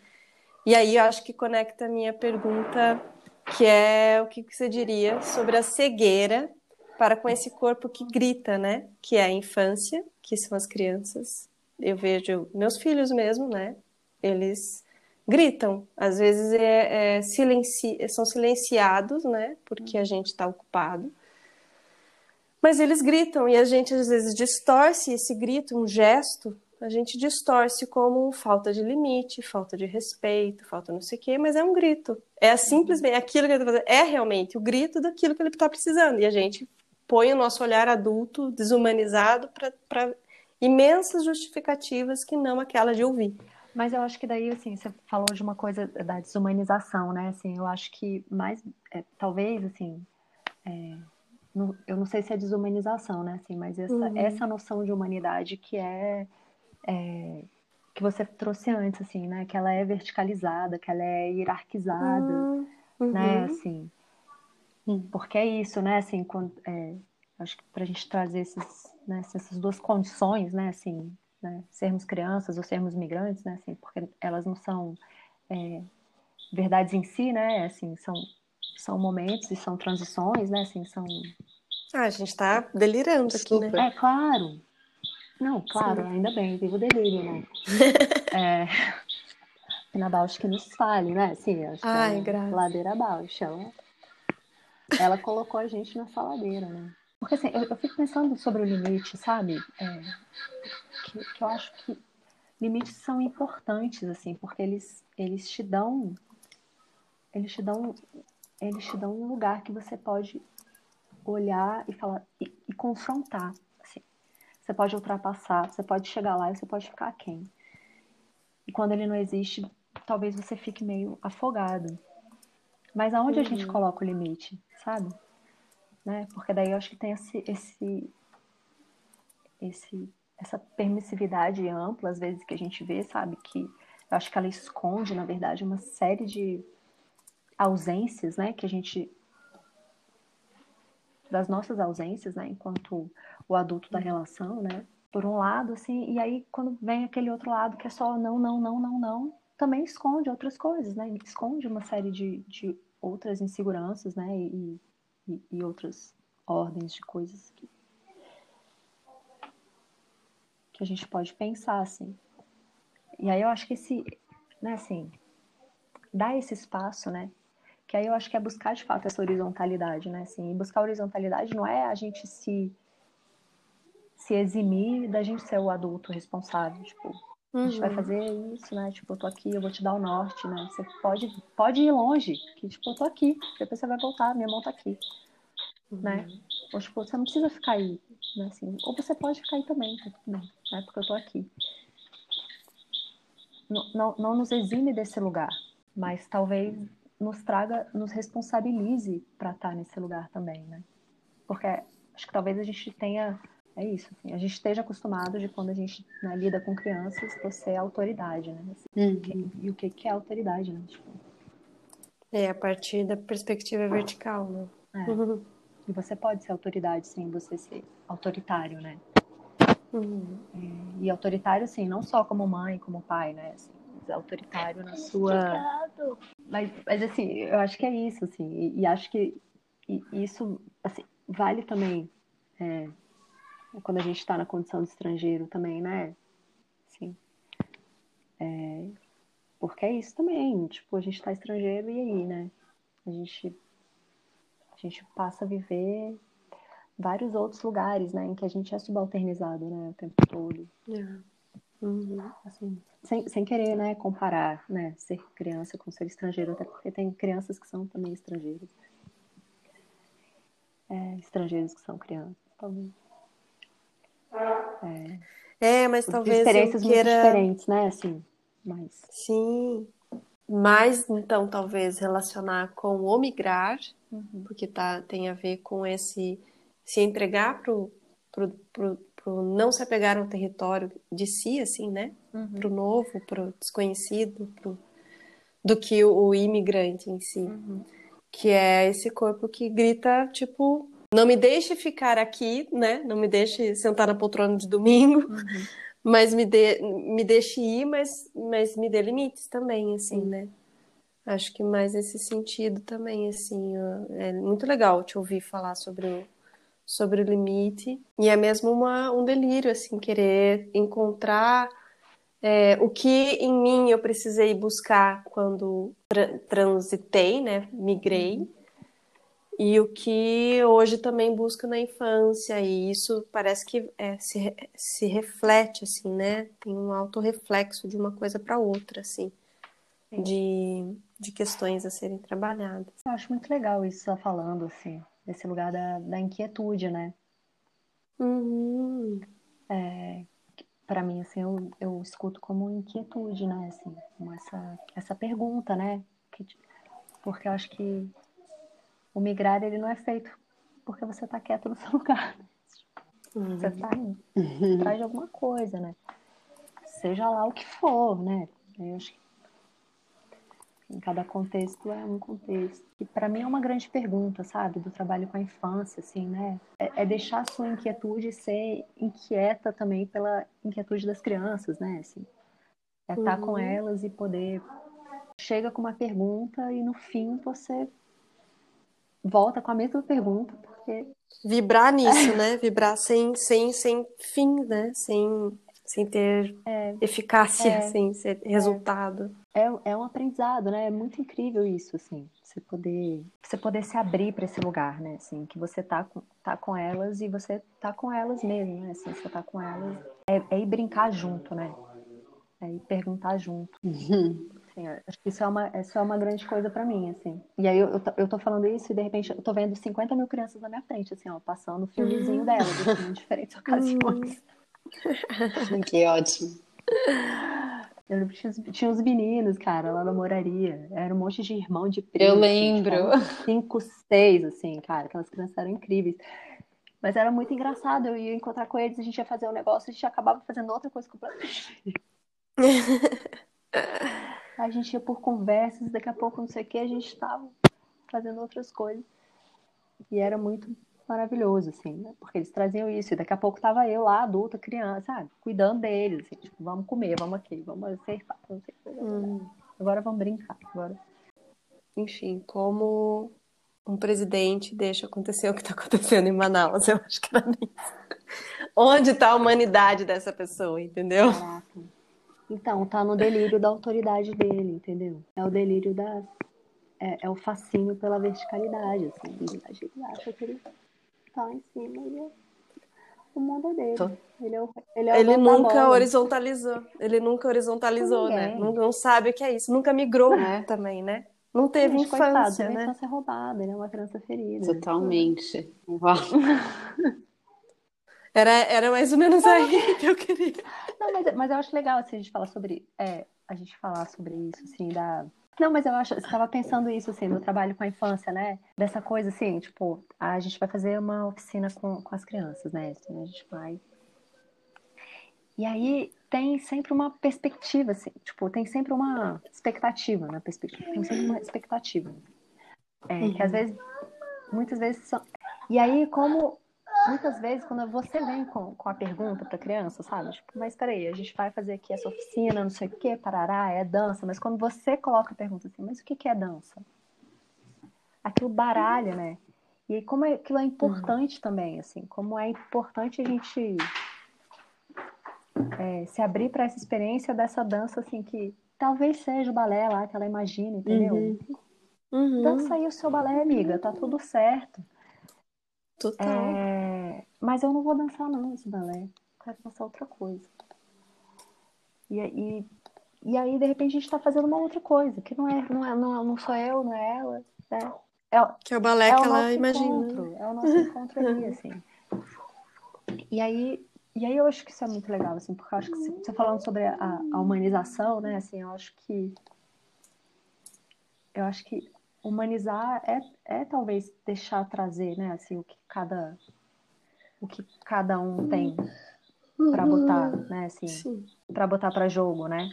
E aí eu acho que conecta a minha pergunta, que é o que que você diria sobre a cegueira para com esse corpo que grita, né? Que é a infância, que são as crianças. Eu vejo meus filhos mesmo, né? Eles gritam, às vezes é, é silenci... são silenciados, né? Porque a gente está ocupado. Mas eles gritam e a gente às vezes distorce esse grito, um gesto, a gente distorce como falta de limite, falta de respeito, falta não sei o quê, mas é um grito. É simplesmente aquilo que ele está fazendo, é realmente o grito daquilo que ele está precisando. E a gente põe o nosso olhar adulto, desumanizado, para imensas justificativas que não aquela de ouvir. Mas eu acho que daí, assim, você falou de uma coisa da desumanização, né? Assim, eu acho que mais, é, talvez, assim, é, não- eu não sei se é desumanização, né? Assim, mas essa, Uhum. essa noção de humanidade que é, é, que você trouxe antes, assim, né? Que ela é verticalizada, que ela é hierarquizada, Uhum. né? Assim, porque é isso, né? Assim, quando, é, acho que para a gente trazer esses, né, essas duas condições, né? Assim, né, sermos crianças ou sermos migrantes, né? Assim, porque elas não são é, verdades em si, né? Assim, são são momentos e são transições, né? Assim, são Ah, a gente está delirando aqui, né? é claro. Não, claro, ainda bem, vivo delírio, né? É, na Bausch que nos fale, né? Assim, acho que Ai, ela- graças. ladeira Bausch, ela, ela colocou a gente nessa ladeira, né? Porque assim, eu, eu fico pensando sobre o limite, sabe? É, que, que eu acho que limites são importantes, assim, porque eles, eles te dão. Eles te dão. Eles te dão um lugar que você pode olhar e falar e, e confrontar. Assim. Você pode ultrapassar, você pode chegar lá e você pode ficar quem. E quando ele não existe, talvez você fique meio afogado. Mas aonde a gente coloca o limite, sabe? Né? Porque daí eu acho que tem esse, esse, esse, essa permissividade ampla, às vezes, que a gente vê, sabe? Que eu acho que ela esconde, na verdade, uma série de ausências, né? Que a gente. das nossas ausências, né? Enquanto o adulto da relação, né? Por um lado, assim, e aí quando vem aquele outro lado que é só não, não, não, não, não, também esconde outras coisas, né? Esconde uma série de, de outras inseguranças, né? E, e, e outras ordens de coisas que, que a gente pode pensar, assim. e aí eu acho que esse, né, assim, dar esse espaço, né? Que aí eu acho que é buscar de fato essa horizontalidade, né? Assim, e buscar horizontalidade não é a gente se se eximir da gente ser o adulto responsável, tipo, a gente vai Uhum. fazer isso, né? Tipo, eu tô aqui, eu vou te dar o norte, né? Você pode, pode ir longe, que tipo, eu tô aqui, depois você vai voltar, minha mão tá aqui, né? Ou tipo, você não precisa ficar aí, né? Assim, ou você pode ficar aí também, tá tudo bem, né? Porque eu tô aqui. Não, não, não nos exime desse lugar, mas talvez nos traga, nos responsabilize para estar nesse lugar também, né? Porque acho que talvez a gente tenha é isso, assim, a gente esteja acostumado de quando a gente né, lida com crianças, você é autoridade, né? Assim, Uhum. e o que, que é autoridade, né? Tipo, É, a partir da perspectiva vertical, né? é. Uhum. E você pode ser autoridade sem você ser autoritário, né? Uhum. E autoritário, assim, não só como mãe, como pai, né? Assim, mas autoritário na sua. Mas, mas, assim, eu acho que é isso, assim, e, e acho que e- isso, assim, vale também é, quando a gente está na condição de estrangeiro também, né? Assim, é, porque é isso também, tipo, a gente está estrangeiro e aí, né? A gente, a gente passa a viver vários outros lugares, né, em que a gente é subalternizado, né, o tempo todo. É. Uhum. Assim, sem, sem querer, né, comparar, né, ser criança com ser estrangeiro, até porque tem crianças que são também estrangeiras. É, estrangeiros que são crianças, talvez. É, mas De talvez eu experiências muito queira. diferentes, né, assim, mas... Sim. Mais, então, talvez relacionar com o migrar, porque tá, tem a ver com esse se entregar pro, pro, pro, pro não se apegar ao território de si, assim, né? Pro novo, pro desconhecido, pro, do que o, o imigrante em si. Que é esse corpo que grita, tipo, não me deixe ficar aqui, né? Não me deixe sentar na poltrona de domingo, mas me, dê, me deixe ir, mas, mas me dê limites também, assim, né? Acho que mais esse sentido também, assim, é muito legal te ouvir falar sobre o, sobre o limite. E é mesmo uma, um delírio, assim, querer encontrar é, o que em mim eu precisei buscar quando tra- transitei, né? Migrei. E o que hoje também busco na infância. E isso parece que é, se, se reflete, assim, né? Tem um autorreflexo de uma coisa para outra, assim. De, de questões a serem trabalhadas. Eu acho muito legal isso tá falando, assim, desse lugar da, da inquietude, né? Uhum. Para mim, assim, eu, eu escuto como inquietude, né? Assim, como essa, essa pergunta, né? Que, porque eu acho que o migrar, ele não é feito porque você tá quieto no seu lugar. Uhum. Você tá indo atrás de alguma coisa, né? Seja lá o que for, né? Eu acho que em cada contexto é um contexto. E para mim é uma grande pergunta, sabe? Do trabalho com a infância, assim, né? É, é deixar a sua inquietude ser inquieta também pela inquietude das crianças, né? Assim, é estar com Uhum. elas e poder. Chega com uma pergunta e no fim você volta com a mesma pergunta, porque Vibrar nisso, né? Vibrar sem, sem, sem fim, né? Sem, sem ter eficácia, É. sem ser resultado. é, é um aprendizado, né? É muito incrível isso, assim, você poder, você poder se abrir para esse lugar, né? Assim, que você tá com, tá com elas e você tá com elas mesmo, né? Assim, você tá com elas. É, é ir brincar junto, né? É ir perguntar junto. Assim, acho que isso é uma, isso é uma grande coisa para mim, assim. E aí eu, eu, tô, eu tô falando isso e de repente eu tô vendo 50 mil crianças na minha frente, assim, ó, passando o filmezinho delas, assim, em diferentes ocasiões. Que ótimo. Eu lembro que tinha, os- tinha os meninos, cara, lá na moraria. Era um monte de irmão de primo. Eu assim, lembro. tipo, eram cinco, seis, assim, cara. Aquelas crianças eram incríveis. Mas era muito engraçado. Eu ia encontrar com eles, a gente ia fazer um negócio, a gente acabava fazendo outra coisa completamente diferente. A gente ia por conversas, daqui a pouco, não sei o que, a gente tava fazendo outras coisas. E era muito maravilhoso, assim, né? Porque eles traziam isso. E daqui a pouco tava eu lá, adulta, criança, sabe? Cuidando deles, assim, tipo, vamos comer, vamos aqui, vamos acertar, não sei o que. Hum. Agora vamos brincar. Agora. Enfim, como um presidente deixa acontecer o que está acontecendo em Manaus, eu acho que era isso. Onde está a humanidade dessa pessoa, entendeu? Caraca. Então, tá no delírio da autoridade dele, entendeu? É o delírio da. É, é o fascínio pela verticalidade, assim. Ele acha que ele tá em cima, ele é... o mundo é dele. Tô. Ele, é o, ele, é o Ele nunca bola. horizontalizou. Ele nunca horizontalizou, né? Não, não sabe o que é isso. Nunca migrou É. também, né? Não teve Gente, coitado, infância, teve né? infância roubada, ele é uma criança ferida. Totalmente. Uau. Era, era mais ou menos aí que eu queria. Não, mas, mas eu acho legal assim, a gente falar sobre. É, a gente falar sobre isso, assim, da. Não, mas eu acho, você estava pensando isso, assim, no trabalho com a infância, né? Dessa coisa, assim, tipo, a gente vai fazer uma oficina com, com as crianças, né? Assim, a gente vai. E aí tem sempre uma perspectiva, assim, tipo, tem sempre uma expectativa na perspectiva, tem sempre uma expectativa. É, Que às vezes, muitas vezes são. E aí, como muitas vezes, quando você vem com, com a pergunta para a criança, sabe? Tipo, mas peraí, a gente vai fazer aqui essa oficina, não sei o quê, parará, é dança. Mas quando você coloca a pergunta assim, mas o que, que é dança? Aquilo baralha, né? E como é- aquilo é importante também, assim, como é importante a gente é, se abrir para essa experiência dessa dança, assim, que talvez seja o balé lá que ela imagina, entendeu? Uhum. Uhum, Dança aí o seu balé, amiga, tá tudo certo. total. É, Mas eu não vou dançar não esse balé. Eu quero dançar outra coisa. E, aí- e aí, de repente, a gente tá fazendo uma outra coisa, que não é, não é, não, é- não sou eu, não é ela. né? É, Que é o balé é que o ela nosso imagina. encontro, é o nosso encontro ali, assim. E aí, e aí eu acho que isso é muito legal, assim, porque eu acho que você falando sobre a, a humanização, né, assim, eu acho que eu acho que humanizar é, é talvez deixar trazer, né, assim, o que cada o que cada um tem para botar, né, assim, Sim. para botar para jogo, né?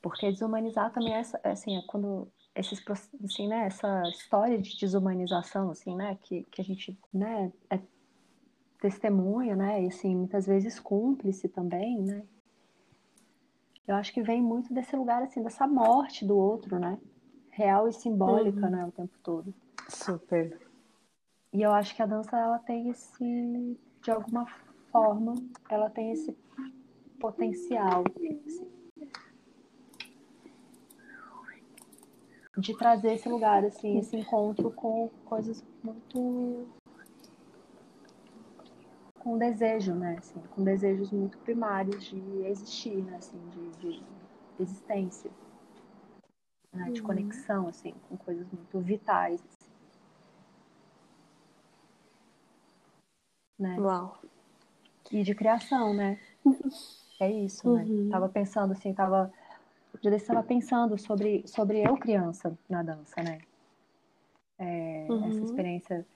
Porque desumanizar também é, essa- é assim, é quando esses assim, né, essa história de desumanização assim, né, que, que a gente, né, é testemunha, né, e assim, muitas vezes cúmplice também, né? Eu acho que vem muito desse lugar assim, dessa morte do outro, né? Real e simbólica, Uhum. né, o tempo todo. Super. E eu acho que a dança ela tem esse, de alguma forma, ela tem esse potencial assim, de trazer esse lugar, assim, esse encontro com coisas muito com desejo, né, assim, com desejos muito primários de existir, né, assim, de, de existência, né, de Uhum. conexão, assim, com coisas muito vitais, assim, né? Uau. E de criação, né? É isso, né? Uhum. Tava pensando assim, tava. Eu estava pensando sobre, sobre eu criança na dança, né? É, Uhum. Essa experiência,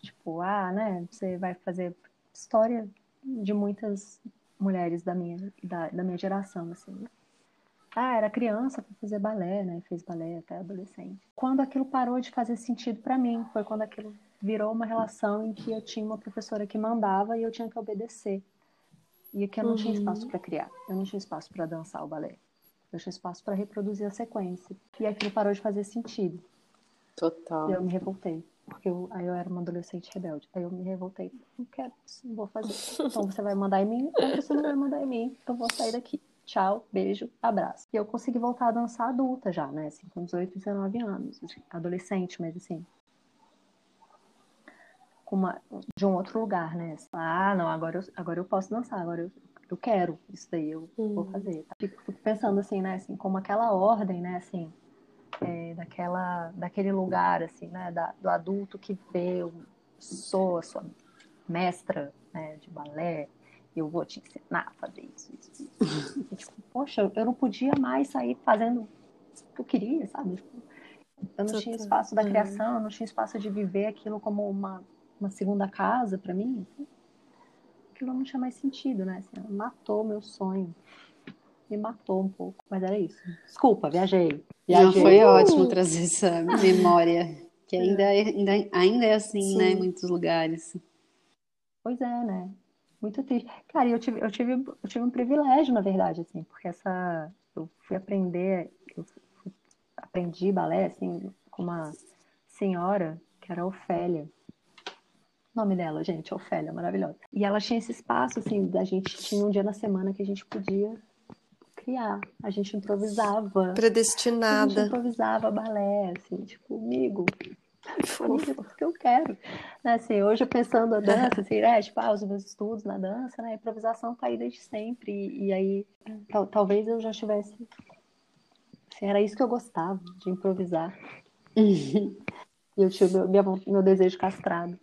tipo, ah, né? Você vai fazer história de muitas mulheres da minha, da, da minha geração, assim. né? Ah, era criança para fazer balé, né? Fez balé até adolescente. Quando aquilo parou de fazer sentido para mim, foi quando aquilo virou uma relação em que eu tinha uma professora que mandava e eu tinha que obedecer. E que eu não tinha Uhum. espaço para criar, eu não tinha espaço para dançar o balé. Eu tinha espaço para reproduzir a sequência. E aquilo parou de fazer sentido. Total. E eu me revoltei. Porque eu, aí eu era uma adolescente rebelde. Aí eu me revoltei. Não quero isso, não vou fazer. Então você vai mandar em mim, ou você não vai mandar em mim. Então eu vou sair daqui. Tchau, beijo, abraço. E eu consegui voltar a dançar adulta já, né? Assim, com 18, 19 anos. assim, Adolescente, mas assim. Uma, de um outro lugar, né? Assim, ah, não, agora eu, agora eu posso dançar, agora eu, eu quero isso daí, eu vou fazer. tá? Fico, fico pensando assim, né? Assim, como aquela ordem, né? Assim, é, daquela, daquele lugar, assim, né? Da, do adulto que vê, eu sou a sua mestra né, de balé, eu vou te ensinar a fazer isso, isso, isso. E, tipo, poxa, eu não podia mais sair fazendo o que eu queria, sabe? Tipo, eu não tinha espaço da Uhum. criação, eu não tinha espaço de viver aquilo como uma, uma segunda casa para mim. assim. Aquilo não tinha mais sentido, né? Assim, matou meu sonho. Me matou um pouco. Mas era isso. Desculpa, viajei. Não, Viajei. foi ótimo trazer essa memória. Que ainda é, ainda, ainda é assim, Sim. né? Em muitos lugares. Pois é, né? Muito triste. Cara, eu tive, eu tive, eu tive um privilégio, na verdade, assim, porque essa. Eu fui aprender, eu fui- aprendi balé, assim, com uma senhora que era a Ofélia. Nome dela, gente, Ofélia, maravilhosa. E ela tinha esse espaço, assim, da gente tinha um dia na semana que a gente podia criar. A gente improvisava. A Predestinada. gente improvisava balé, assim, tipo, amigo, amigo, porque eu quero. Né, assim, hoje eu pensando a dança, assim, né, tipo, ah, os meus estudos na dança, né, a improvisação tá aí desde sempre. E, e aí, tal- talvez eu já tivesse. Assim, era isso que eu gostava, de improvisar. E eu tinha o meu, minha meu desejo castrado.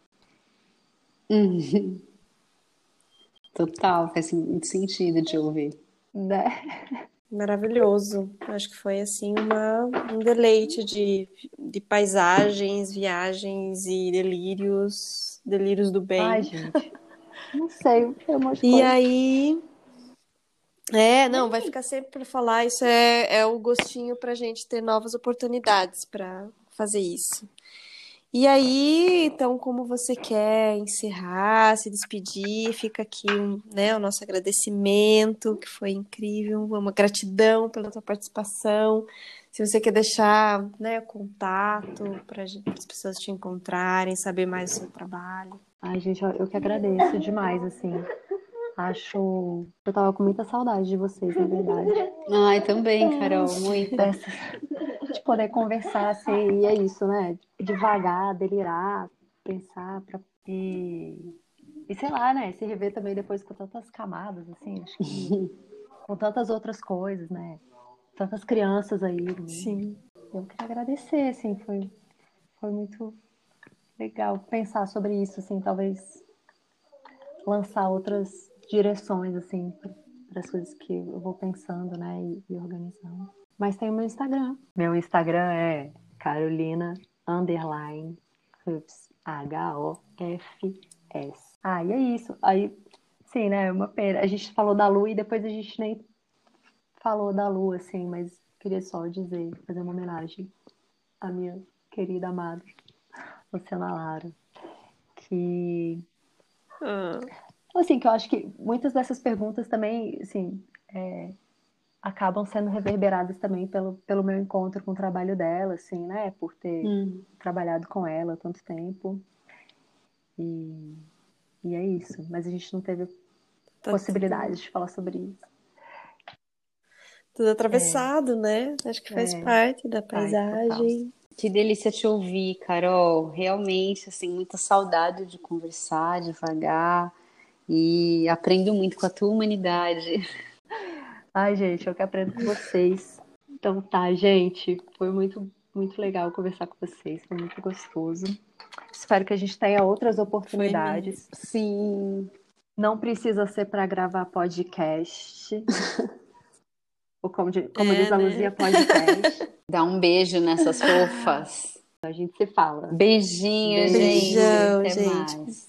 Total, faz muito sentido de ouvir. Né? Maravilhoso. Acho que foi assim uma, um deleite de, de paisagens, viagens e delírios, delírios do bem. Ai, gente. Não sei, foi um monte de E coisa. aí, é, não, vai ficar sempre para falar. Isso é, é o gostinho para a gente ter novas oportunidades para fazer isso. E aí, então, como você quer encerrar, se despedir, fica aqui né, o nosso agradecimento, que foi incrível, uma gratidão pela tua participação. Se você quer deixar, né, contato para as pessoas te encontrarem, saber mais do seu trabalho. Ai, gente, eu que agradeço demais, assim. Acho. Eu tava com muita saudade de vocês, na verdade. Ai, também, Carol, muito. Dessas... De poder conversar, assim, e é isso, né? Devagar, delirar, pensar pra... e... e sei lá, né? Se rever também depois com tantas camadas, assim, acho que com tantas outras coisas, né? Tantas crianças aí. né? Sim. Eu queria agradecer, assim, foi, foi muito legal pensar sobre isso, assim, talvez lançar outras direções, assim, para as coisas que eu vou pensando, né, e, e organizando. Mas tem o meu Instagram. Meu Instagram é Carolina underline H-O-F-S. Ah, e é isso. Aí, sim, né, é uma pena. A gente falou da Lu e depois a gente nem falou da Lu, assim, mas queria só dizer, fazer uma homenagem à minha querida amada Luciana Lara, que Ah, assim que eu acho que muitas dessas perguntas também, assim, é, acabam sendo reverberadas também pelo, pelo meu encontro com o trabalho dela, assim, né, por ter Hum. trabalhado com ela há tanto tempo e, e é isso. Mas a gente não teve tá possibilidade de falar sobre isso. Tudo atravessado, né? Acho que faz É. parte da paisagem. Que delícia te ouvir, Carol. Realmente, assim, muita saudade de conversar devagar e aprendo muito com a tua humanidade. Ai, gente, eu que aprendo com vocês. Então tá, gente, foi muito, muito legal conversar com vocês, foi muito gostoso. Espero que a gente tenha outras oportunidades. Sim. Não precisa ser para gravar podcast. Ou como, di- como É, diz a né? Luzia, podcast. Dá um beijo nessas fofas. A gente se fala. Beijinho, gente. Beijão, Até gente. mais.